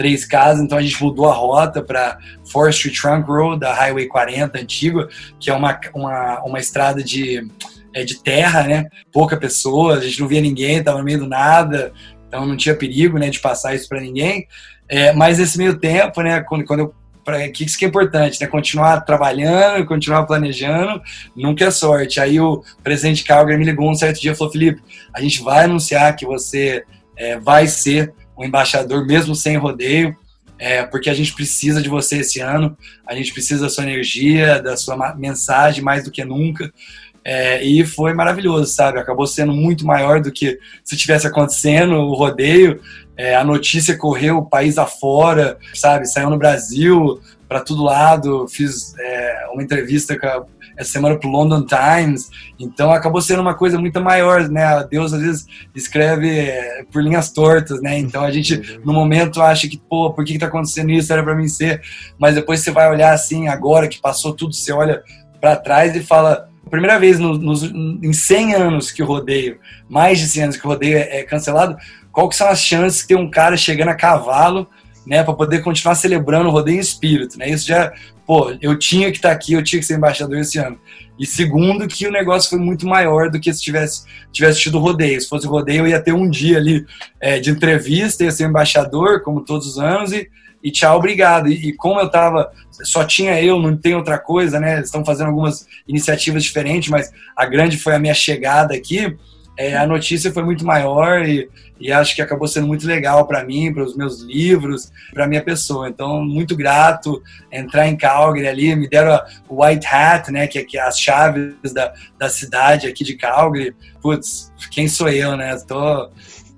três casas, então a gente mudou a rota para Forestry Trunk Road, da Highway 40 antiga, que é uma, uma, uma estrada de, é, de terra, né? Pouca pessoa, a gente não via ninguém, tava no meio do nada, então não tinha perigo, né, de passar isso para ninguém. É, mas nesse meio tempo, né, quando, quando eu para que isso que é importante, né? Continuar trabalhando, continuar planejando, nunca é sorte. Aí o presidente Calgary me ligou um certo dia e falou: Felipe, a gente vai anunciar que você é, vai ser o embaixador mesmo sem rodeio, é, porque a gente precisa de você esse ano, a gente precisa da sua energia, da sua mensagem mais do que nunca. É, e foi maravilhoso, sabe? Acabou sendo muito maior do que se tivesse acontecendo o rodeio. É, a notícia correu o país afora, sabe? Saiu no Brasil, para todo lado. Fiz é, uma entrevista a, essa semana para o London Times. Então acabou sendo uma coisa muito maior, né? Deus às vezes escreve é, por linhas tortas, né? Então a gente no momento acha que, pô, por que está acontecendo isso? Era para mim ser. Mas depois você vai olhar assim, agora que passou tudo, você olha para trás e fala primeira vez no, nos, em 100 anos que o rodeio, mais de 100 anos que o rodeio é, é cancelado, qual que são as chances de ter um cara chegando a cavalo né, para poder continuar celebrando o rodeio em espírito, né? Isso já, pô, eu tinha que estar tá aqui, eu tinha que ser embaixador esse ano. E segundo, que o negócio foi muito maior do que se tivesse, tivesse tido rodeio. Se fosse rodeio, eu ia ter um dia ali é, de entrevista, ia ser embaixador, como todos os anos, e, e tchau, obrigado. E, e, como eu tava, só tinha eu, não tem outra coisa, né? Estão fazendo algumas iniciativas diferentes, mas a grande foi a minha chegada aqui é, a notícia foi muito maior e, e acho que acabou sendo muito legal para mim, para os meus livros, para minha pessoa. Então, muito grato entrar em Calgary ali, me deram o White Hat, né, que é, que é as chaves da, da cidade aqui de Calgary. Putz, quem sou eu, né? Tô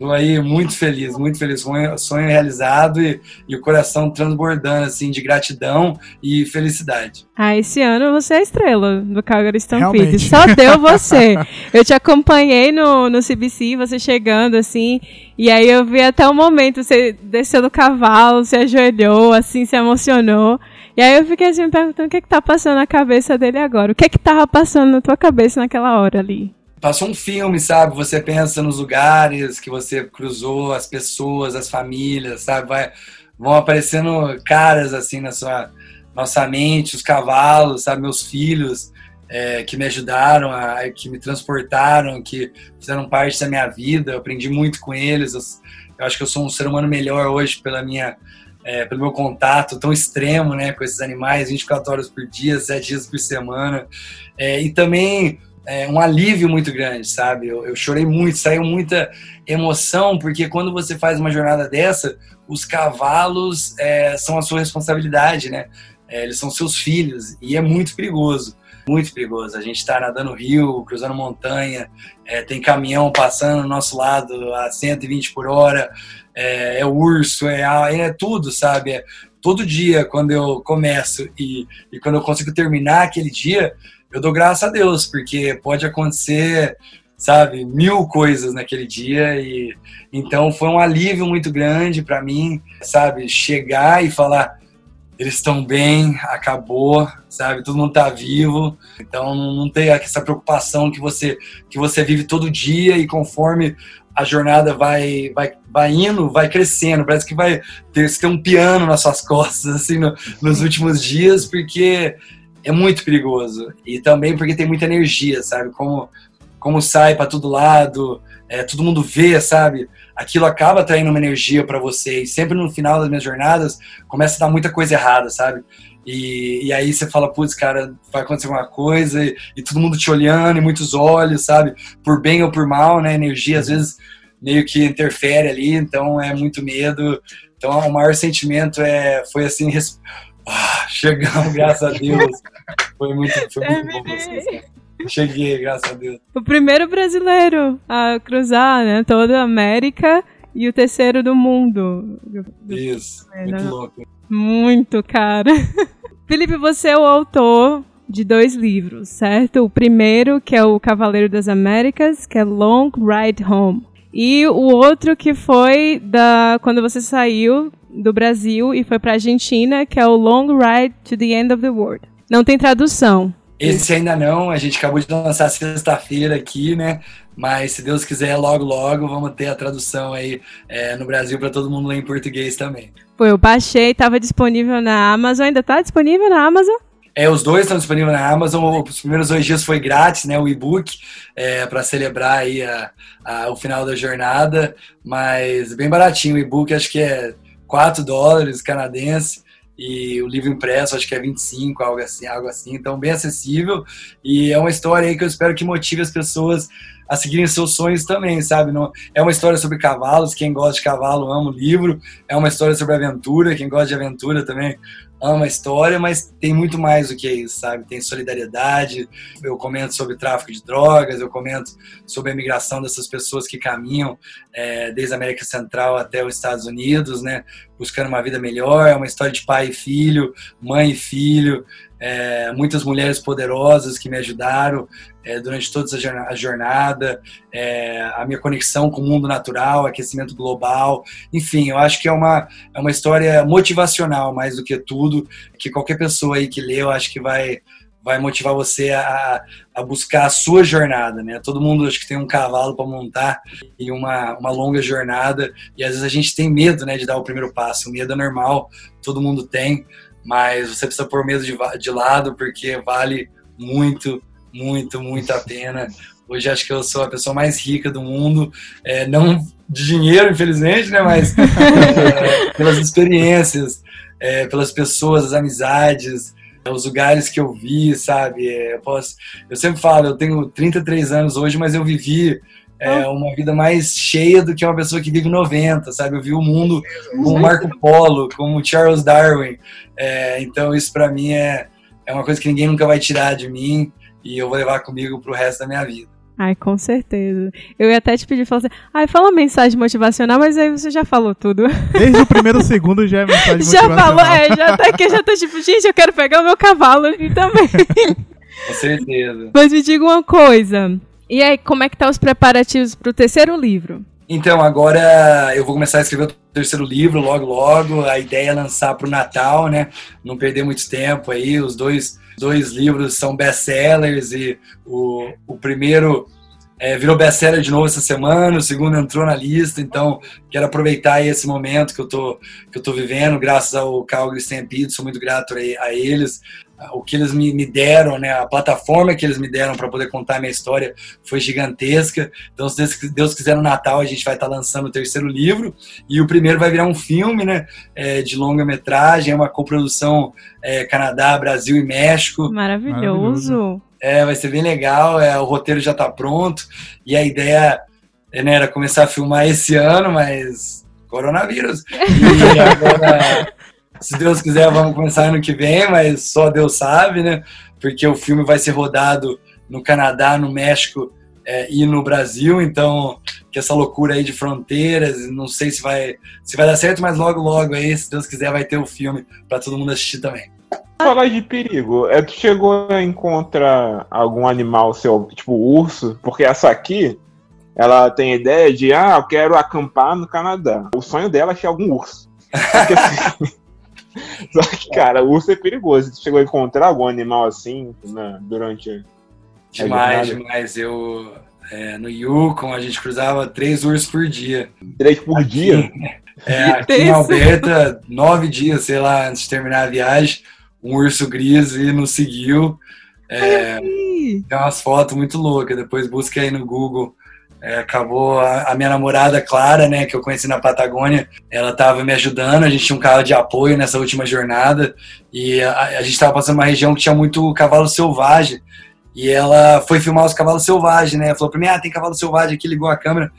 Estou aí muito feliz, muito feliz. Sonho, sonho realizado e, e, o coração transbordando, assim, de gratidão e felicidade. Ah, esse ano você é a estrela do Calgary Stampede. Só deu você. eu te acompanhei no, no CBC, você chegando, assim, e aí eu vi até o momento, você desceu do cavalo, se ajoelhou, assim, se emocionou. E aí eu fiquei assim me perguntando o que é que tá passando na cabeça dele agora. O que é que tava passando na tua cabeça naquela hora ali? Passou um filme, sabe? Você pensa nos lugares que você cruzou, as pessoas, as famílias, sabe? Vai, vão aparecendo caras assim na sua nossa mente, os cavalos, sabe? Meus filhos é, que me ajudaram, a, que me transportaram, que fizeram parte da minha vida. Eu aprendi muito com eles. Eu, eu acho que eu sou um ser humano melhor hoje pela minha é, pelo meu contato tão extremo, né, com esses animais, 24 horas por dia, 7 dias por semana. É, e também é, um alívio muito grande, sabe? Eu, eu, chorei muito, saiu muita emoção, porque quando você faz uma jornada dessa, os cavalos é, são a sua responsabilidade, né? É, eles são seus filhos e é muito perigoso, muito perigoso. A gente está nadando rio, cruzando montanha, é, tem caminhão passando no nosso lado a 120 por hora, é, é urso, é, é tudo, sabe? É, todo dia, quando eu começo e, e quando eu consigo terminar aquele dia, eu dou graças a Deus, porque pode acontecer, sabe, mil coisas naquele dia e então foi um alívio muito grande para mim, sabe, chegar e falar eles estão bem, acabou, sabe? Todo mundo tá vivo, então não tem essa preocupação que você que você vive todo dia e conforme a jornada vai, vai, vai indo, vai crescendo. Parece que vai ter, ter um piano nas suas costas, assim, no, nos últimos dias, porque é muito perigoso. E também porque tem muita energia, sabe? Como, como sai para todo lado, é, todo mundo vê, sabe? Aquilo acaba atraindo uma energia para você. E sempre no final das minhas jornadas começa a dar muita coisa errada, sabe? E, e aí você fala, putz, cara, vai acontecer alguma coisa, e, e, todo mundo te olhando, e muitos olhos, sabe? Por bem ou por mal, né? A energia às vezes meio que interfere ali, então é muito medo. Então o maior sentimento é, foi assim, ah, chegamos, graças a Deus. Foi muito, foi muito bom vocês. Cheguei, graças a Deus. O primeiro brasileiro a cruzar, né? Toda a América e o terceiro do mundo. Isso, é, muito louco. Muito, cara. Felipe, você é o autor de dois livros, certo? O primeiro, que é o Cavaleiro das Américas, que é Long Ride Home. E o outro que foi da quando você saiu do Brasil e foi para Argentina, que é o Long Ride to the End of the World. Não tem tradução. Esse ainda não, a gente acabou de lançar sexta-feira aqui, né? Mas se Deus quiser, logo, logo vamos ter a tradução aí é, no Brasil para todo mundo ler em português também. Foi, eu baixei, estava disponível na Amazon, ainda está disponível na Amazon? É, os dois estão disponíveis na Amazon. Os primeiros dois dias foi grátis, né? O e-book é, para celebrar aí a, a, o final da jornada, mas bem baratinho. O e-book acho que é 4 dólares canadense e o livro impresso acho que é 25, algo assim, algo assim, então bem acessível e é uma história aí que eu espero que motive as pessoas a seguirem seus sonhos também, sabe? Não, é uma história sobre cavalos, quem gosta de cavalo ama o livro, é uma história sobre aventura, quem gosta de aventura também ama a história, mas tem muito mais do que isso, sabe? Tem solidariedade, eu comento sobre tráfico de drogas, eu comento sobre a migração dessas pessoas que caminham é, desde a América Central até os Estados Unidos, né? Buscando uma vida melhor, é uma história de pai e filho, mãe e filho, é, muitas mulheres poderosas que me ajudaram é, durante toda a jornada, é, a minha conexão com o mundo natural, aquecimento global, enfim, eu acho que é uma, é uma história motivacional mais do que tudo, que qualquer pessoa aí que lê, eu acho que vai vai motivar você a, a buscar a sua jornada, né? Todo mundo acho que tem um cavalo para montar e uma, uma longa jornada e às vezes a gente tem medo, né, de dar o primeiro passo. O medo é normal, todo mundo tem, mas você precisa pôr medo de, de lado porque vale muito, muito, muito a pena. Hoje acho que eu sou a pessoa mais rica do mundo, é, não de dinheiro, infelizmente, né, mas é, pelas experiências, é, pelas pessoas, as amizades, os lugares que eu vi, sabe? É, eu, posso, eu sempre falo, eu tenho 33 anos hoje, mas eu vivi é, uma vida mais cheia do que uma pessoa que vive 90, sabe? Eu vi o mundo como Marco Polo, como Charles Darwin. É, então isso para mim é, é uma coisa que ninguém nunca vai tirar de mim e eu vou levar comigo pro resto da minha vida. Ai, com certeza. Eu ia até te pedir, falar assim, ai, fala uma mensagem motivacional, mas aí você já falou tudo. Desde o primeiro segundo já é mensagem já motivacional. Já falou, é, já tá aqui, já tô tipo, gente, eu quero pegar o meu cavalo ali também. Com certeza. Mas me diga uma coisa, e aí, como é que tá os preparativos pro terceiro livro? Então, agora eu vou começar a escrever o terceiro livro logo, logo. A ideia é lançar pro Natal, né? Não perder muito tempo aí. Os dois dois livros são best-sellers e o, o primeiro é, virou best-seller de novo essa semana, o segundo entrou na lista, então quero aproveitar esse momento que eu tô, que eu tô vivendo, graças ao Calgary Stampede, sou muito grato a eles, o que eles me, me, deram, né, a plataforma que eles me deram para poder contar a minha história foi gigantesca. Então, se Deus, Deus, quiser, no Natal a gente vai estar tá lançando o terceiro livro e o primeiro vai virar um filme, né, é, de longa metragem, é uma coprodução é, Canadá, Brasil e México. Maravilhoso. Maravilhoso. É, vai ser bem legal. É, o roteiro já está pronto e a ideia né, era começar a filmar esse ano, mas coronavírus. E agora se Deus quiser, vamos começar ano que vem, mas só Deus sabe, né? Porque o filme vai ser rodado no Canadá, no México é, e no Brasil, então que essa loucura aí de fronteiras, não sei se vai se vai dar certo, mas logo logo aí, se Deus quiser, vai ter o filme para todo mundo assistir também. Falar de perigo, é tu chegou a encontrar algum animal seu, tipo urso, porque essa aqui ela tem a ideia de ah, eu quero acampar no Canadá. O sonho dela é achar algum urso. Porque, assim, Só que, cara, urso é perigoso. Você chegou a encontrar algum animal assim né, durante. Demais, demais. Eu. É, no Yukon a gente cruzava três ursos por dia. Três por aqui, dia? É, aqui em Alberta, nove dias, sei lá, antes de terminar a viagem, um urso gris e nos seguiu. É, tem umas fotos muito loucas, depois busca aí no Google é, acabou a, a, minha namorada Clara, né, que eu conheci na Patagônia, ela estava me ajudando. A gente tinha um carro de apoio nessa última jornada e a, a gente estava passando uma região que tinha muito cavalo selvagem. E ela foi filmar os cavalos selvagens, né? Falou para mim: "Ah, tem cavalo selvagem aqui", ligou a câmera,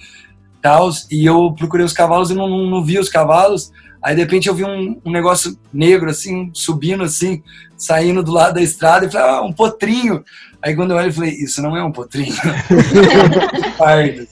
tals, e eu procurei os cavalos e não, não, não vi os cavalos. Aí de repente eu vi um, um, negócio negro assim, subindo assim, saindo do lado da estrada e falei: "Ah, um potrinho". Aí quando eu olho, eu falei, isso não é um potrinho. Pardo.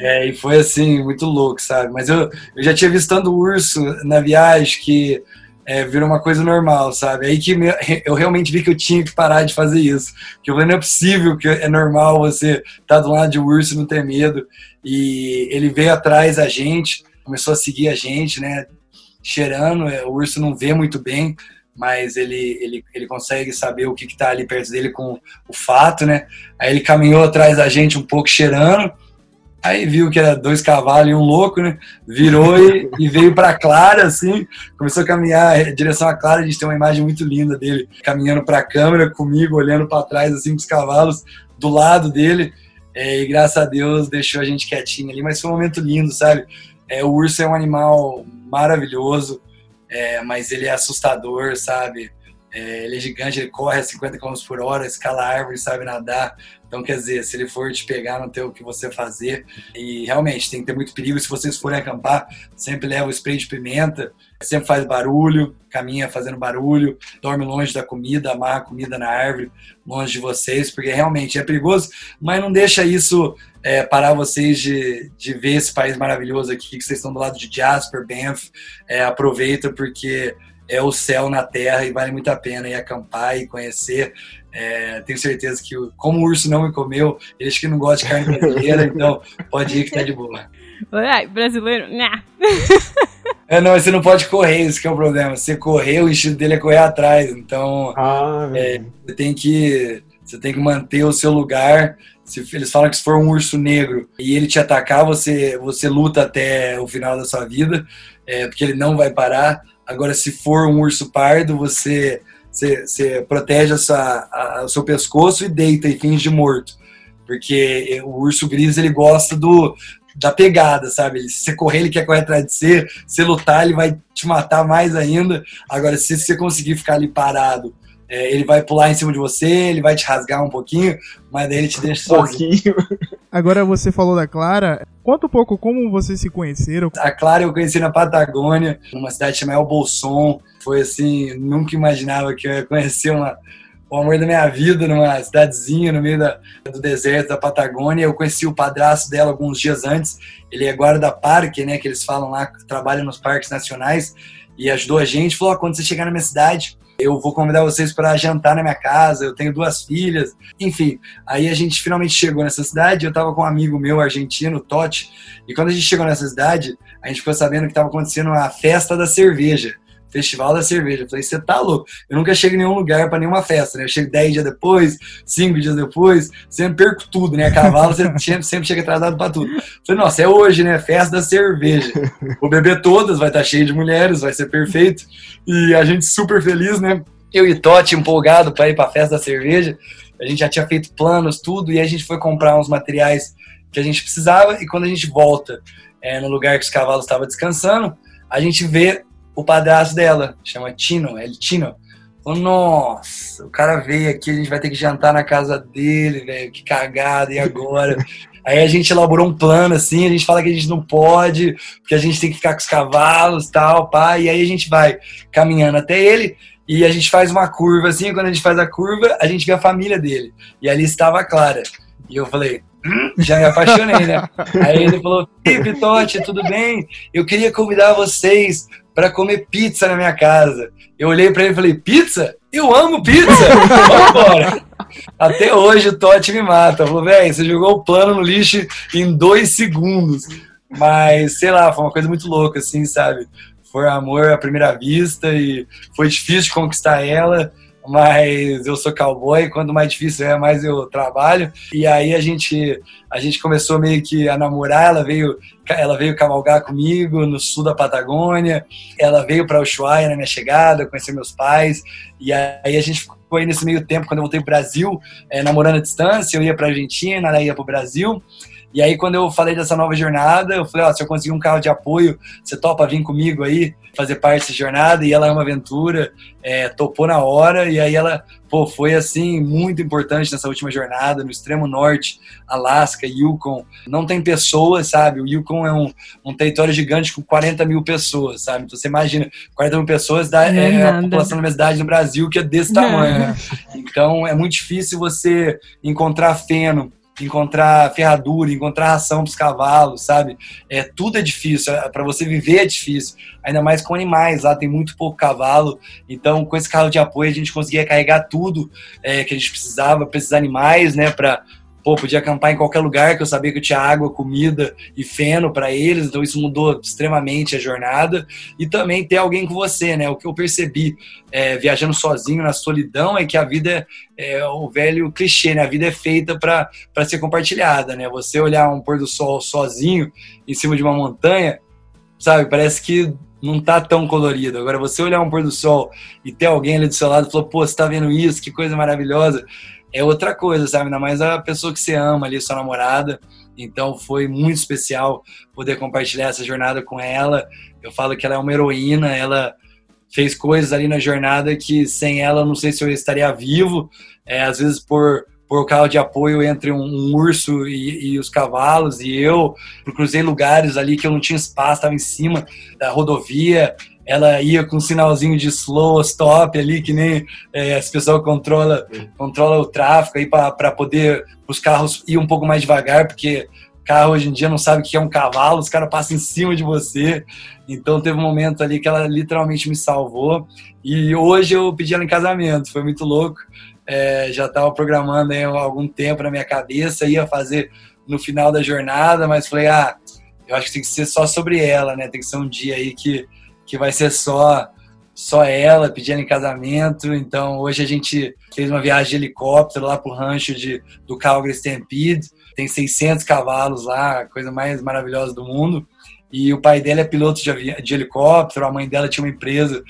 É, e foi assim, muito louco, sabe? Mas eu, eu já tinha visto tanto urso na viagem que é, virou uma coisa normal, sabe? Aí que eu realmente vi que eu tinha que parar de fazer isso. Que eu falei, não é possível que é normal você estar tá do lado de um urso e não ter medo. E ele veio atrás da gente, começou a seguir a gente, né? Cheirando, é, o urso não vê muito bem, mas ele, ele, ele consegue saber o que está ali perto dele com o fato, né? Aí ele caminhou atrás da gente um pouco cheirando, aí viu que era dois cavalos e um louco, né? Virou e, e veio para Clara, assim, começou a caminhar em direção à Clara. A gente tem uma imagem muito linda dele caminhando para a câmera comigo, olhando para trás, assim, com os cavalos do lado dele. É, e graças a Deus deixou a gente quietinho ali, mas foi um momento lindo, sabe? É, o urso é um animal maravilhoso é, mas ele é assustador, sabe? É, ele é gigante, ele corre a 50 km por hora, escala árvore, sabe nadar. Então, quer dizer, se ele for te pegar, não tem o que você fazer. E realmente tem que ter muito perigo. Se vocês forem acampar, sempre leva o spray de pimenta, sempre faz barulho, caminha fazendo barulho, dorme longe da comida, amarra a comida na árvore, longe de vocês, porque realmente é perigoso, mas não deixa isso é, parar vocês de, de ver esse país maravilhoso aqui, que vocês estão do lado de Jasper, Banff. É, aproveita, porque é o céu na terra e vale muito a pena ir acampar e conhecer. É, tenho certeza que, como o urso não me comeu, eles que não gostam de carne brasileira, então pode ir que tá de boa. Ai, brasileiro, nah. É, não, você não pode correr, isso que é o problema. Você correr, o instinto dele é correr atrás. Então, Ah, é, você tem que você tem que manter o seu lugar. Se, eles falam que se for um urso negro e ele te atacar, você você luta até o final da sua vida, é, porque ele não vai parar. Agora, se for um urso pardo, você você, você protege a sua, a- o seu pescoço e deita e finge morto, porque o urso gris ele gosta do da pegada, sabe? Se você correr, ele quer correr atrás de você. Se lutar, ele vai te matar mais ainda. Agora, se você conseguir ficar ali parado, é, ele vai pular em cima de você, ele vai te rasgar um pouquinho, mas daí ele te deixa um sozinho. pouquinho. Agora você falou da Clara. Conta um pouco como vocês se conheceram. A Clara eu conheci na Patagônia, numa cidade chamada El Bolson. Foi assim, nunca imaginava que eu ia conhecer uma, o amor da minha vida numa cidadezinha no meio da, do deserto da Patagônia. Eu conheci o padrasto dela alguns dias antes. Ele é guarda-parque, né, que eles falam lá, que trabalha nos parques nacionais, e ajudou a gente. Falou: "Ó, quando você chegar na minha cidade, eu vou convidar vocês para jantar na minha casa. Eu tenho duas filhas. Enfim, aí a gente finalmente chegou nessa cidade. Eu tava com um amigo meu argentino, Totti, e quando a gente chegou nessa cidade, a gente ficou sabendo que tava acontecendo a festa da cerveja. Festival da cerveja. Eu falei, você tá louco? Eu nunca chego em nenhum lugar para nenhuma festa, né? Eu chego 10 dias depois, 5 dias depois, sempre perco tudo, né? Cavalo você sempre, sempre chega atrasado para tudo. Eu falei, nossa, é hoje, né? Festa da cerveja. Vou beber todas, vai estar cheio de mulheres, vai ser perfeito. E a gente super feliz, né? Eu e Totti empolgado para ir para festa da cerveja. A gente já tinha feito planos, tudo, e a gente foi comprar uns materiais que a gente precisava. E quando a gente volta é, no lugar que os cavalos estavam descansando, a gente vê o padrasto dela, chama Tino, El Tino. Falou, nossa, o cara veio aqui, a gente vai ter que jantar na casa dele, velho, que cagada, e agora? Aí a gente elaborou um plano, assim, a gente fala que a gente não pode, porque a gente tem que ficar com os cavalos tal, pá, e aí a gente vai caminhando até ele, e a gente faz uma curva, assim, quando a gente faz a curva, a gente vê a família dele. E ali estava a Clara. E eu falei, hum, já me apaixonei, né? Aí ele falou, Felipe, Totti, tudo bem? Eu queria convidar vocês para comer pizza na minha casa. Eu olhei para ele e falei, pizza? Eu amo pizza! Vamos embora! Até hoje o Totti me mata. Falou, velho, você jogou o plano no lixo em dois segundos. Mas, sei lá, foi uma coisa muito louca, assim, sabe? Foi amor à primeira vista e foi difícil conquistar ela, mas eu sou cowboy, quanto mais difícil é, mais eu trabalho. E aí a gente a gente começou meio que a namorar, ela veio ela veio cavalgar comigo no sul da Patagônia, ela veio para Ushuaia na minha chegada, conhecer meus pais, e aí a gente ficou aí nesse meio tempo, quando eu voltei para o Brasil, é, namorando à distância, eu ia para Argentina, ela ia para o Brasil, e aí, quando eu falei dessa nova jornada, eu falei, ó, se eu conseguir um carro de apoio, você topa vir comigo aí, fazer parte dessa jornada? E ela é uma aventura, é, topou na hora, e aí ela, pô, foi assim, muito importante nessa última jornada, no extremo norte, Alasca, Yukon. Não tem pessoas, sabe? O Yukon é um, um território gigante com 40 mil pessoas, sabe? Então você imagina, 40 mil pessoas dá, Não é é, a população da minha cidade no Brasil que é desse tamanho, né? Então é muito difícil você encontrar feno, encontrar ferradura, encontrar ração para os cavalos, sabe? É, tudo é difícil, para você viver é difícil, ainda mais com animais, lá tem muito pouco cavalo, então com esse carro de apoio a gente conseguia carregar tudo é, que a gente precisava para esses animais, né, para Pô, podia acampar em qualquer lugar que eu sabia que eu tinha água, comida e feno para eles, então isso mudou extremamente a jornada. E também ter alguém com você, né? O que eu percebi é, viajando sozinho na solidão é que a vida é, é o velho clichê, né? A vida é feita para ser compartilhada, né? Você olhar um pôr do sol sozinho em cima de uma montanha, sabe? Parece que não tá tão colorido. Agora, você olhar um pôr do sol e ter alguém ali do seu lado e falar, pô, você tá vendo isso? Que coisa maravilhosa é outra coisa, sabe? Ainda mais a pessoa que você ama ali, sua namorada. Então foi muito especial poder compartilhar essa jornada com ela. Eu falo que ela é uma heroína, ela fez coisas ali na jornada que sem ela não sei se eu estaria vivo. É, às vezes por por carro de apoio entre um, um urso e, e, os cavalos e eu cruzei lugares ali que eu não tinha espaço, estava em cima da rodovia ela ia com um sinalzinho de slow, stop ali, que nem é, as pessoas controla, controla o tráfego aí para poder os carros ir um pouco mais devagar, porque carro hoje em dia não sabe o que é um cavalo, os caras passam em cima de você. Então teve um momento ali que ela literalmente me salvou. E hoje eu pedi ela em casamento, foi muito louco. É, já estava programando aí algum tempo na minha cabeça, ia fazer no final da jornada, mas falei, ah, eu acho que tem que ser só sobre ela, né? Tem que ser um dia aí que que vai ser só só ela, pedindo em casamento. Então hoje a gente fez uma viagem de helicóptero lá pro rancho de, do Calgary Stampede. Tem 600 cavalos lá, a coisa mais maravilhosa do mundo. E o pai dela é piloto de, de helicóptero, a mãe dela tinha uma empresa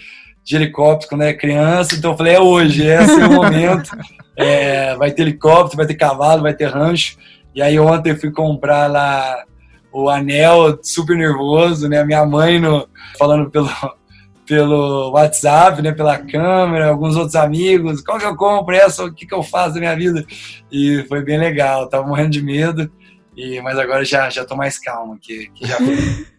de helicóptero quando era criança. Então eu falei, é hoje, esse é o momento. É, vai ter helicóptero, vai ter cavalo, vai ter rancho. E aí ontem eu fui comprar lá o anel, super nervoso, né? Minha mãe no, falando pelo, pelo WhatsApp, né? Pela câmera, alguns outros amigos. Qual que eu compro essa? O que, que eu faço da minha vida? E foi bem legal. Tava morrendo de medo. E, mas agora já, já tô mais calmo, que, que já foi.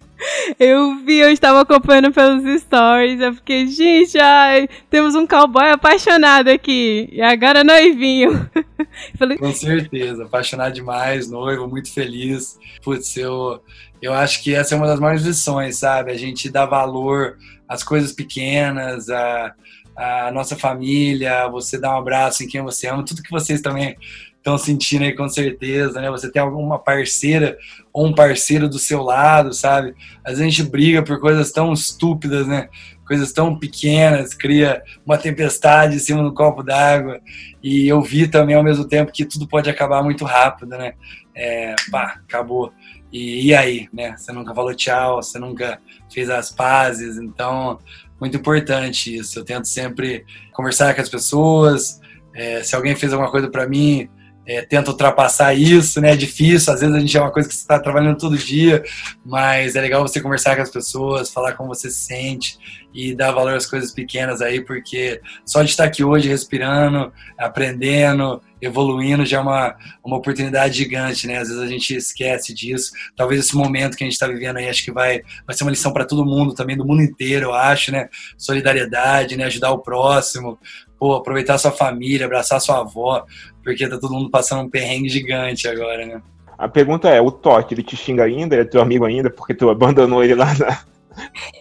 Eu vi, eu estava acompanhando pelos stories. Eu fiquei, gente, ai, temos um cowboy apaixonado aqui. E agora noivinho. Falei... Com certeza, apaixonado demais, noivo, muito feliz. Putz, eu, eu acho que essa é uma das maiores lições, sabe? A gente dá valor às coisas pequenas, a, a nossa família, você dá um abraço em quem você ama, tudo que vocês também estão sentindo aí com certeza, né? Você tem alguma parceira ou um parceiro do seu lado, sabe? Às vezes a gente briga por coisas tão estúpidas, né? Coisas tão pequenas, cria uma tempestade em cima do copo d'água. E eu vi também ao mesmo tempo que tudo pode acabar muito rápido, né? É, pá, acabou. E, e aí, né? Você nunca falou tchau, você nunca fez as pazes, então muito importante isso. Eu tento sempre conversar com as pessoas. É, se alguém fez alguma coisa para mim, é, tenta ultrapassar isso, né? É difícil, às vezes a gente é uma coisa que você está trabalhando todo dia, mas é legal você conversar com as pessoas, falar como você se sente e dar valor às coisas pequenas aí, porque só de estar aqui hoje respirando, aprendendo, evoluindo já é uma, uma oportunidade gigante, né? Às vezes a gente esquece disso. Talvez esse momento que a gente está vivendo aí, acho que vai, vai ser uma lição para todo mundo, também do mundo inteiro, eu acho, né? Solidariedade, né? Ajudar o próximo, pô, aproveitar sua família, abraçar sua avó, porque tá todo mundo passando um perrengue gigante agora, né? A pergunta é, o Totti, ele te xinga ainda? Ele é teu amigo ainda? Porque tu abandonou ele lá na...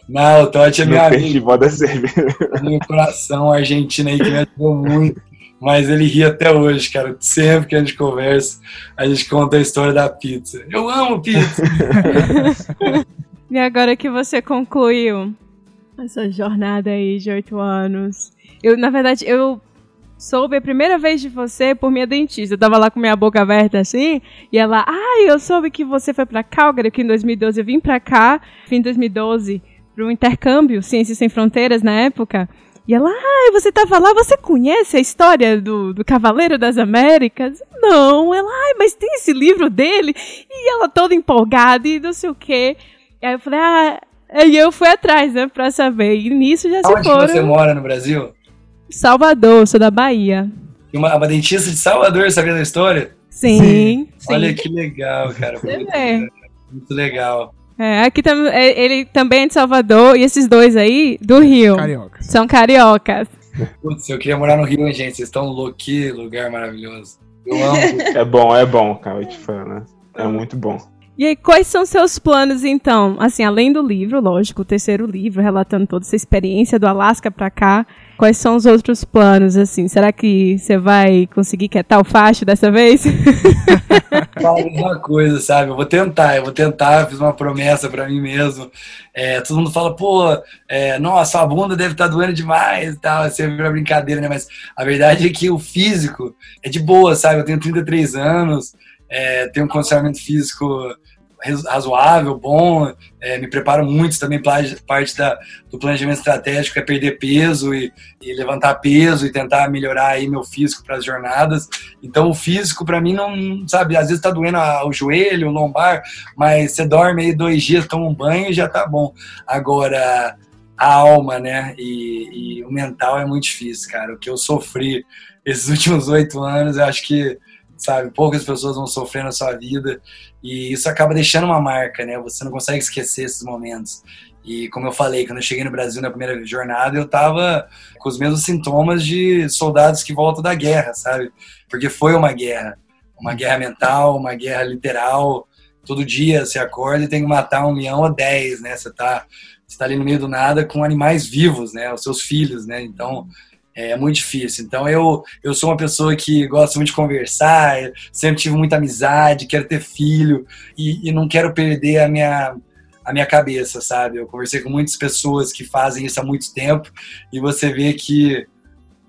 Não, o Totti é meu amigo. festival da cerveja. Meu coração argentino aí que me ajudou muito. Mas ele ri até hoje, cara. Sempre que a gente conversa, a gente conta a história da pizza. Eu amo pizza! e agora que você concluiu essa jornada aí de oito anos, eu, na verdade, eu soube a primeira vez de você por minha dentista. Eu tava lá com minha boca aberta assim, e ela, ai, ah, eu soube que você foi pra Calgary, que em 2012 eu vim pra cá, fim de 2012, pro intercâmbio Ciências Sem Fronteiras na época. E ela, ai, ah, você tava lá, você conhece a história do, do Cavaleiro das Américas? Não, ela, ai, mas tem esse livro dele? E ela toda empolgada e não sei o quê. E aí eu falei, ah, e eu fui atrás, né, pra saber. E nisso já Onde se foram. Onde você mora no Brasil? Salvador, sou da Bahia. Uma, uma dentista de Salvador sabendo a história? Sim, sim. Olha que legal, cara. Você vê. Muito legal. É, aqui tam, é, ele também é de Salvador e esses dois aí do Rio. Cariocas. São cariocas. Putz, eu queria morar no Rio, hein, gente. Vocês estão loucos, que lugar maravilhoso. Eu amo. É bom, é bom, cara, eu te falo, né? É muito bom. E aí, quais são seus planos, então? Assim, além do livro, lógico, o terceiro livro, relatando toda essa experiência do Alasca pra cá, quais são os outros planos, assim? Será que você vai conseguir quietar o facho dessa vez? Fala uma coisa, sabe? Eu vou tentar, eu vou tentar, fiz uma promessa para mim mesmo. É, todo mundo fala, pô, é, nossa, a bunda deve estar tá doendo demais e tal, é sempre uma brincadeira, né? Mas a verdade é que o físico é de boa, sabe? Eu tenho 33 anos, é, tenho um condicionamento físico razoável, bom, é, me preparo muito também parte da, do planejamento estratégico é perder peso e, e levantar peso e tentar melhorar aí meu físico para as jornadas. Então o físico para mim não, sabe, às vezes está doendo o joelho, o lombar, mas você dorme aí dois dias, toma um banho e já tá bom. Agora a alma, né, e, e o mental é muito difícil, cara. O que eu sofri esses últimos oito anos, eu acho que sabe? Poucas pessoas vão sofrer na sua vida e isso acaba deixando uma marca, né? Você não consegue esquecer esses momentos. E como eu falei, quando eu cheguei no Brasil na primeira jornada, eu tava com os mesmos sintomas de soldados que voltam da guerra, sabe? Porque foi uma guerra, uma guerra mental, uma guerra literal. Todo dia você acorda e tem que matar um leão ou dez, né? Você tá, você tá ali no meio do nada com animais vivos, né? Os seus filhos, né? Então é muito difícil. Então eu, eu sou uma pessoa que gosta muito de conversar, sempre tive muita amizade, quero ter filho e, e não quero perder a minha, a minha cabeça, sabe? Eu conversei com muitas pessoas que fazem isso há muito tempo e você vê que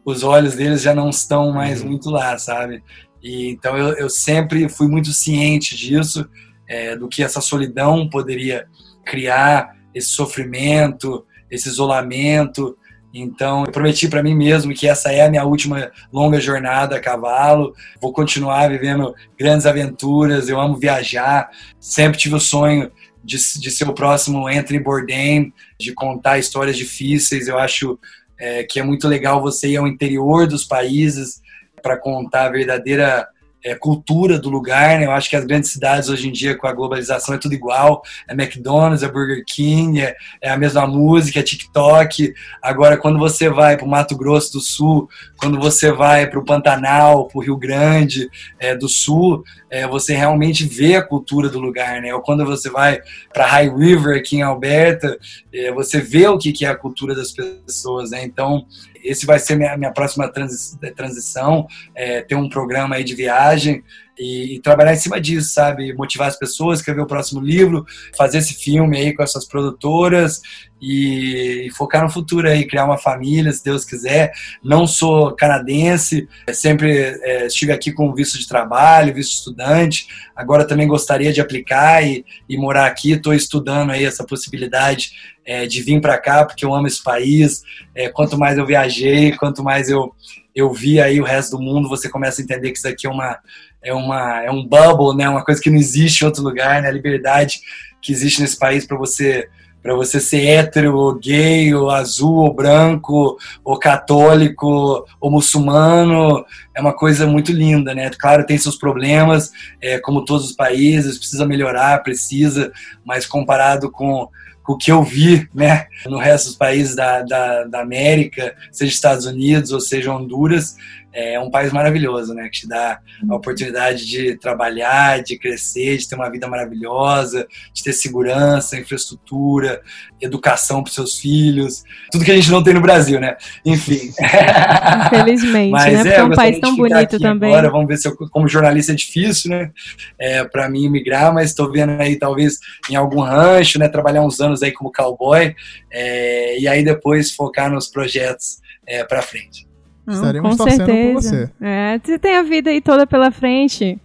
os olhos deles já não estão mais Uhum. muito lá, sabe? E, então eu, eu sempre fui muito ciente disso, é, do que essa solidão poderia criar, esse sofrimento, esse isolamento. Então eu prometi para mim mesmo que essa é a minha última longa jornada a cavalo. Vou continuar vivendo grandes aventuras. Eu amo viajar. Sempre tive o sonho de, de ser o próximo Anthony Bourdain, de contar histórias difíceis. Eu acho é, que é muito legal você ir ao interior dos países para contar a verdadeira é, cultura do lugar. Né? Eu acho que as grandes cidades hoje em dia, com a globalização, é tudo igual. É McDonald's, é Burger King, é, é a mesma música, é TikTok. Agora, quando você vai para o Mato Grosso do Sul, quando você vai para o Pantanal, para o Rio Grande é, do Sul, é, você realmente vê a cultura do lugar. Né? Ou quando você vai para High River, aqui em Alberta, é, você vê o que, que é a cultura das pessoas. Né? Então, esse vai ser minha, minha próxima transi transição, é, ter um programa aí de viagem e, e, trabalhar em cima disso, sabe? Motivar as pessoas, escrever o próximo livro, fazer esse filme aí com essas produtoras e, e, focar no futuro aí, criar uma família, se Deus quiser. Não sou canadense, sempre é, estive aqui com visto de trabalho, visto estudante. Agora também gostaria de aplicar e, e morar aqui. Estou estudando aí essa possibilidade é, de vir para cá, porque eu amo esse país. É, quanto mais eu viajei, quanto mais eu, eu vi aí o resto do mundo, você começa a entender que isso aqui é uma é uma é um bubble, né? Uma coisa que não existe em outro lugar, né? A liberdade que existe nesse país para você para você ser hétero, ou gay, ou azul, ou branco, ou católico, ou muçulmano, é uma coisa muito linda, né? Claro, tem seus problemas, é, como todos os países, precisa melhorar, precisa, mas comparado com o que eu vi né, no resto dos países da, da, da, América, seja Estados Unidos ou seja Honduras, é um país maravilhoso, né, que te dá a oportunidade de trabalhar, de crescer, de ter uma vida maravilhosa, de ter segurança, infraestrutura, educação para seus filhos, tudo que a gente não tem no Brasil, né? Enfim. Infelizmente, Mas, né? Porque é, é um país tão bonito também. Agora, vamos ver se eu, como jornalista é difícil, né? É, para mim migrar, mas estou vendo aí talvez em algum rancho, né? Trabalhar uns anos aí como cowboy é, e aí depois focar nos projetos é, para frente. Estaremos com torcendo certeza. por você. É, você tem a vida aí toda pela frente.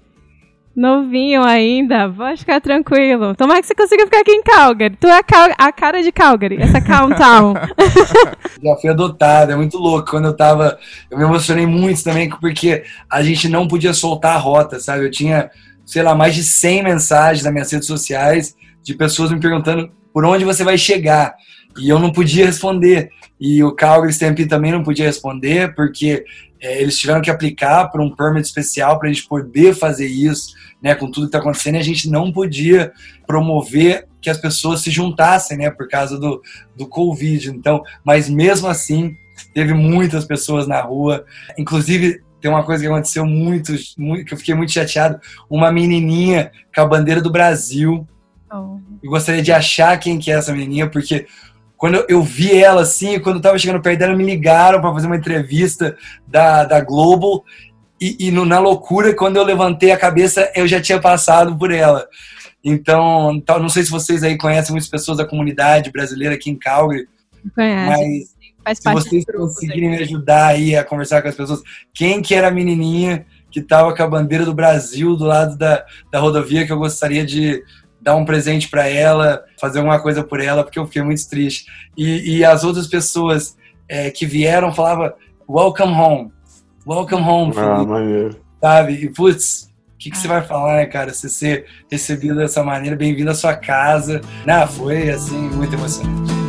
Novinho ainda, pode ficar tranquilo. Tomara que você consiga ficar aqui em Calgary. Tu é a, Cal a cara de Calgary, essa Countdown. Já fui adotado, é muito louco. Quando eu tava. Eu me emocionei muito também, porque a gente não podia soltar a rota, sabe? Eu tinha, sei lá, mais de 100 mensagens nas minhas redes sociais de pessoas me perguntando por onde você vai chegar. E eu não podia responder. E o Calgary Stampede também não podia responder, porque é, eles tiveram que aplicar para um permit especial para a gente poder fazer isso, né, com tudo que está acontecendo, e a gente não podia promover que as pessoas se juntassem, né, por causa do, do Covid. Então, mas mesmo assim, teve muitas pessoas na rua, inclusive tem uma coisa que aconteceu muito, muito que eu fiquei muito chateado, uma menininha com a bandeira do Brasil. Oh. Eu gostaria de achar quem que é essa menininha, porque quando eu vi ela assim, quando eu tava chegando perto dela, me ligaram para fazer uma entrevista da, da Globo. E, e no, na loucura, quando eu levantei a cabeça, eu já tinha passado por ela. Então, então, não sei se vocês aí conhecem muitas pessoas da comunidade brasileira aqui em Calgary. Conhece. Mas se vocês conseguirem me ajudar aí a conversar com as pessoas, quem que era a menininha que tava com a bandeira do Brasil do lado da, da rodovia que eu gostaria de, dar um presente para ela, fazer alguma coisa por ela, porque eu fiquei muito triste. E, e as outras pessoas é, que vieram falavam, welcome home, welcome home, ah, maneiro. sabe? E, putz, o que, que você vai falar, né, cara? Você ser recebido dessa maneira, bem-vindo à sua casa. Não, foi, assim, muito emocionante.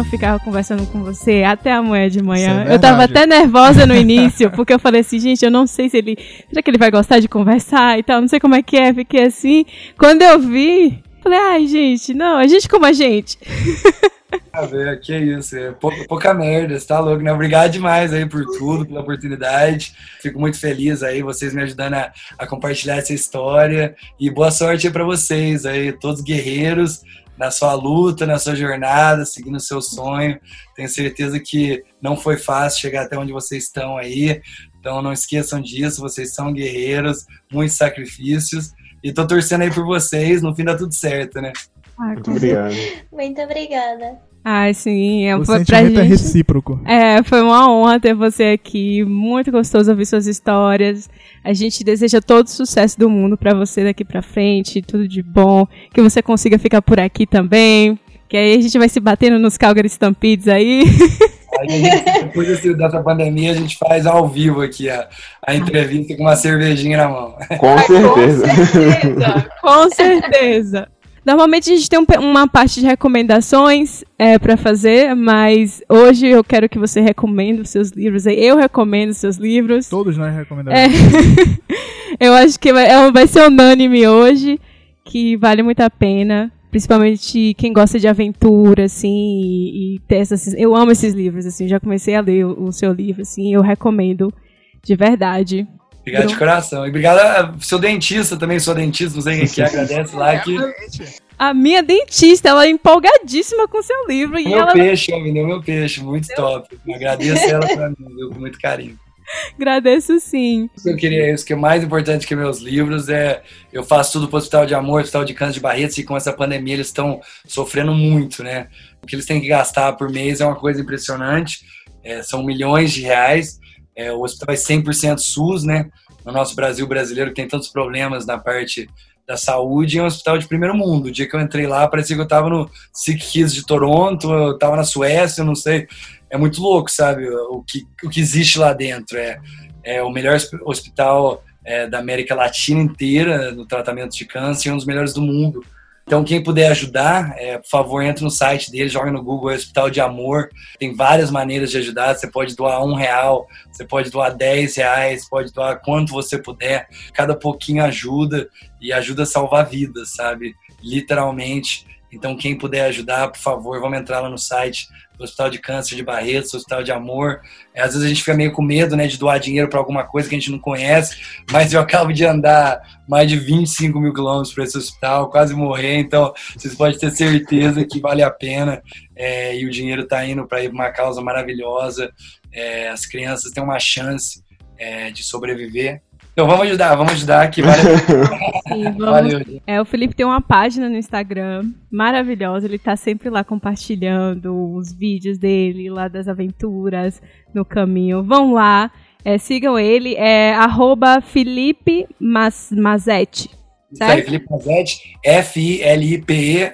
Eu ficava conversando com você até amanhã de manhã. É eu tava até nervosa no início, porque eu falei assim, gente, eu não sei se ele. Será que ele vai gostar de conversar e tal? Não sei como é que é. Fiquei assim. Quando eu vi, falei, ai, gente, não, a gente como a gente. Ah, velho, que isso, é pouca, pouca merda, você tá louco, né? Obrigado demais aí por tudo, pela oportunidade. Fico muito feliz aí, vocês me ajudando a, a compartilhar essa história. E boa sorte aí pra vocês aí, todos guerreiros, na sua luta, na sua jornada, seguindo o seu sonho. Tenho certeza que não foi fácil chegar até onde vocês estão aí. Então não esqueçam disso, vocês são guerreiros, muitos sacrifícios. E tô torcendo aí por vocês, no fim dá tudo certo, né? Ah, Muito obrigado. Muito obrigada. Ai, sim, é, O foi pra sentimento é gente. recíproco. É, foi uma honra ter você aqui. Muito gostoso ouvir suas histórias. A gente deseja todo o sucesso do mundo pra você daqui pra frente, tudo de bom. Que você consiga ficar por aqui também. Que aí a gente vai se batendo nos Calgary Stampedes aí. Gente, depois dessa pandemia, a gente faz ao vivo aqui a, a entrevista com uma cervejinha na mão. Com certeza. certeza, com certeza. Normalmente a gente tem um uma parte de recomendações é, para fazer, mas hoje eu quero que você recomende os seus livros. Eu recomendo os seus livros. Todos nós recomendamos. É. eu acho que vai, é- vai ser unânime hoje, que vale muito a pena. Principalmente quem gosta de aventura, assim, e, e ter essas. Eu amo esses livros, assim, já comecei a ler o, o seu livro, assim, eu recomendo de verdade. Obrigado de coração. E obrigado a seu dentista também, sou dentista, não sei quem que é, agradece lá que A minha dentista, ela é empolgadíssima com o seu livro e meu ela peixe, ó, vendeu meu peixe, muito top. Agradeço ela pra mim, viu, com muito carinho. agradeço sim. O que eu queria, isso que é mais importante que meus livros é eu faço tudo pro Hospital de Amor, Hospital de Câncer de Barretos e com essa pandemia eles estão sofrendo muito, né? O que eles têm que gastar por mês é uma coisa impressionante, é, são milhões de reais. É, o hospital é 100% SUS, né? No nosso Brasil brasileiro tem tantos problemas na parte da saúde, é um hospital de primeiro mundo. O dia que eu entrei lá, parecia que eu tava no Sick Kids de Toronto, eu tava na Suécia, eu não sei. É muito louco, sabe? O que, o que existe lá dentro. É, é o melhor hosp- hospital é, da América Latina inteira no tratamento de câncer e um dos melhores do mundo. Então, quem puder ajudar, é, por favor, entre no site dele, joga no Google Hospital de Amor. Tem várias maneiras de ajudar. Você pode doar um real, você pode doar dez reais, pode doar quanto você puder. Cada pouquinho ajuda e ajuda a salvar vidas, sabe? Literalmente. Então, quem puder ajudar, por favor, vamos entrar lá no site do Hospital de Câncer de Barretos, Hospital de Amor. É, às vezes a gente fica meio com medo, né, de doar dinheiro para alguma coisa que a gente não conhece, mas eu acabo de andar mais de 25 mil quilômetros para esse hospital, quase morrer, então vocês podem ter certeza que vale a pena é, e o dinheiro está indo para uma causa maravilhosa. É, as crianças têm uma chance é, de sobreviver. Então vamos ajudar, vamos ajudar que vale a pena. Sim, vamos. Valeu. É, o Felipe tem uma página no Instagram maravilhosa. Ele tá sempre lá compartilhando os vídeos dele, lá das aventuras no caminho. Vão lá, é, sigam ele, é arroba Felipe Mas, Mazetti. Aí, Felipe Mazetti, F-I-L-I-P-E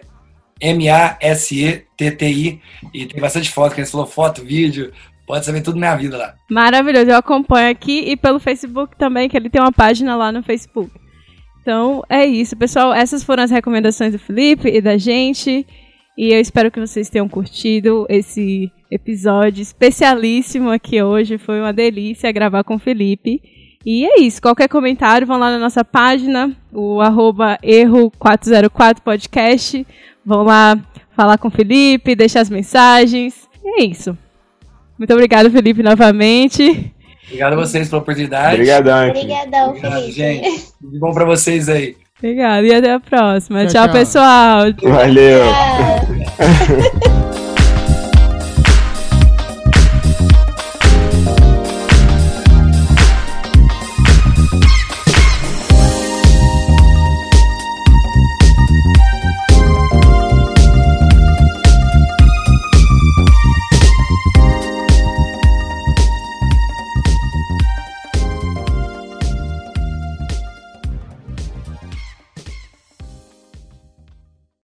M-A-S-E-T-T-I. E tem bastante foto, que a gente falou foto, vídeo. Pode saber tudo minha vida lá. Maravilhoso, eu acompanho aqui e pelo Facebook também, que ele tem uma página lá no Facebook. Então é isso, pessoal. Essas foram as recomendações do Felipe e da gente. E eu espero que vocês tenham curtido esse episódio especialíssimo aqui hoje. Foi uma delícia gravar com o Felipe. E é isso. Qualquer comentário, vão lá na nossa página, o arroba erro404podcast. Vão lá falar com o Felipe, deixar as mensagens. E é isso. Muito obrigado, Felipe, novamente. Obrigado a vocês pela oportunidade. Obrigadão. Obrigadão, Obrigado, Felipe. gente. Tudo bom pra vocês aí. Obrigado e até a próxima. Tchau, tchau tchau. pessoal. Valeu. Tchau.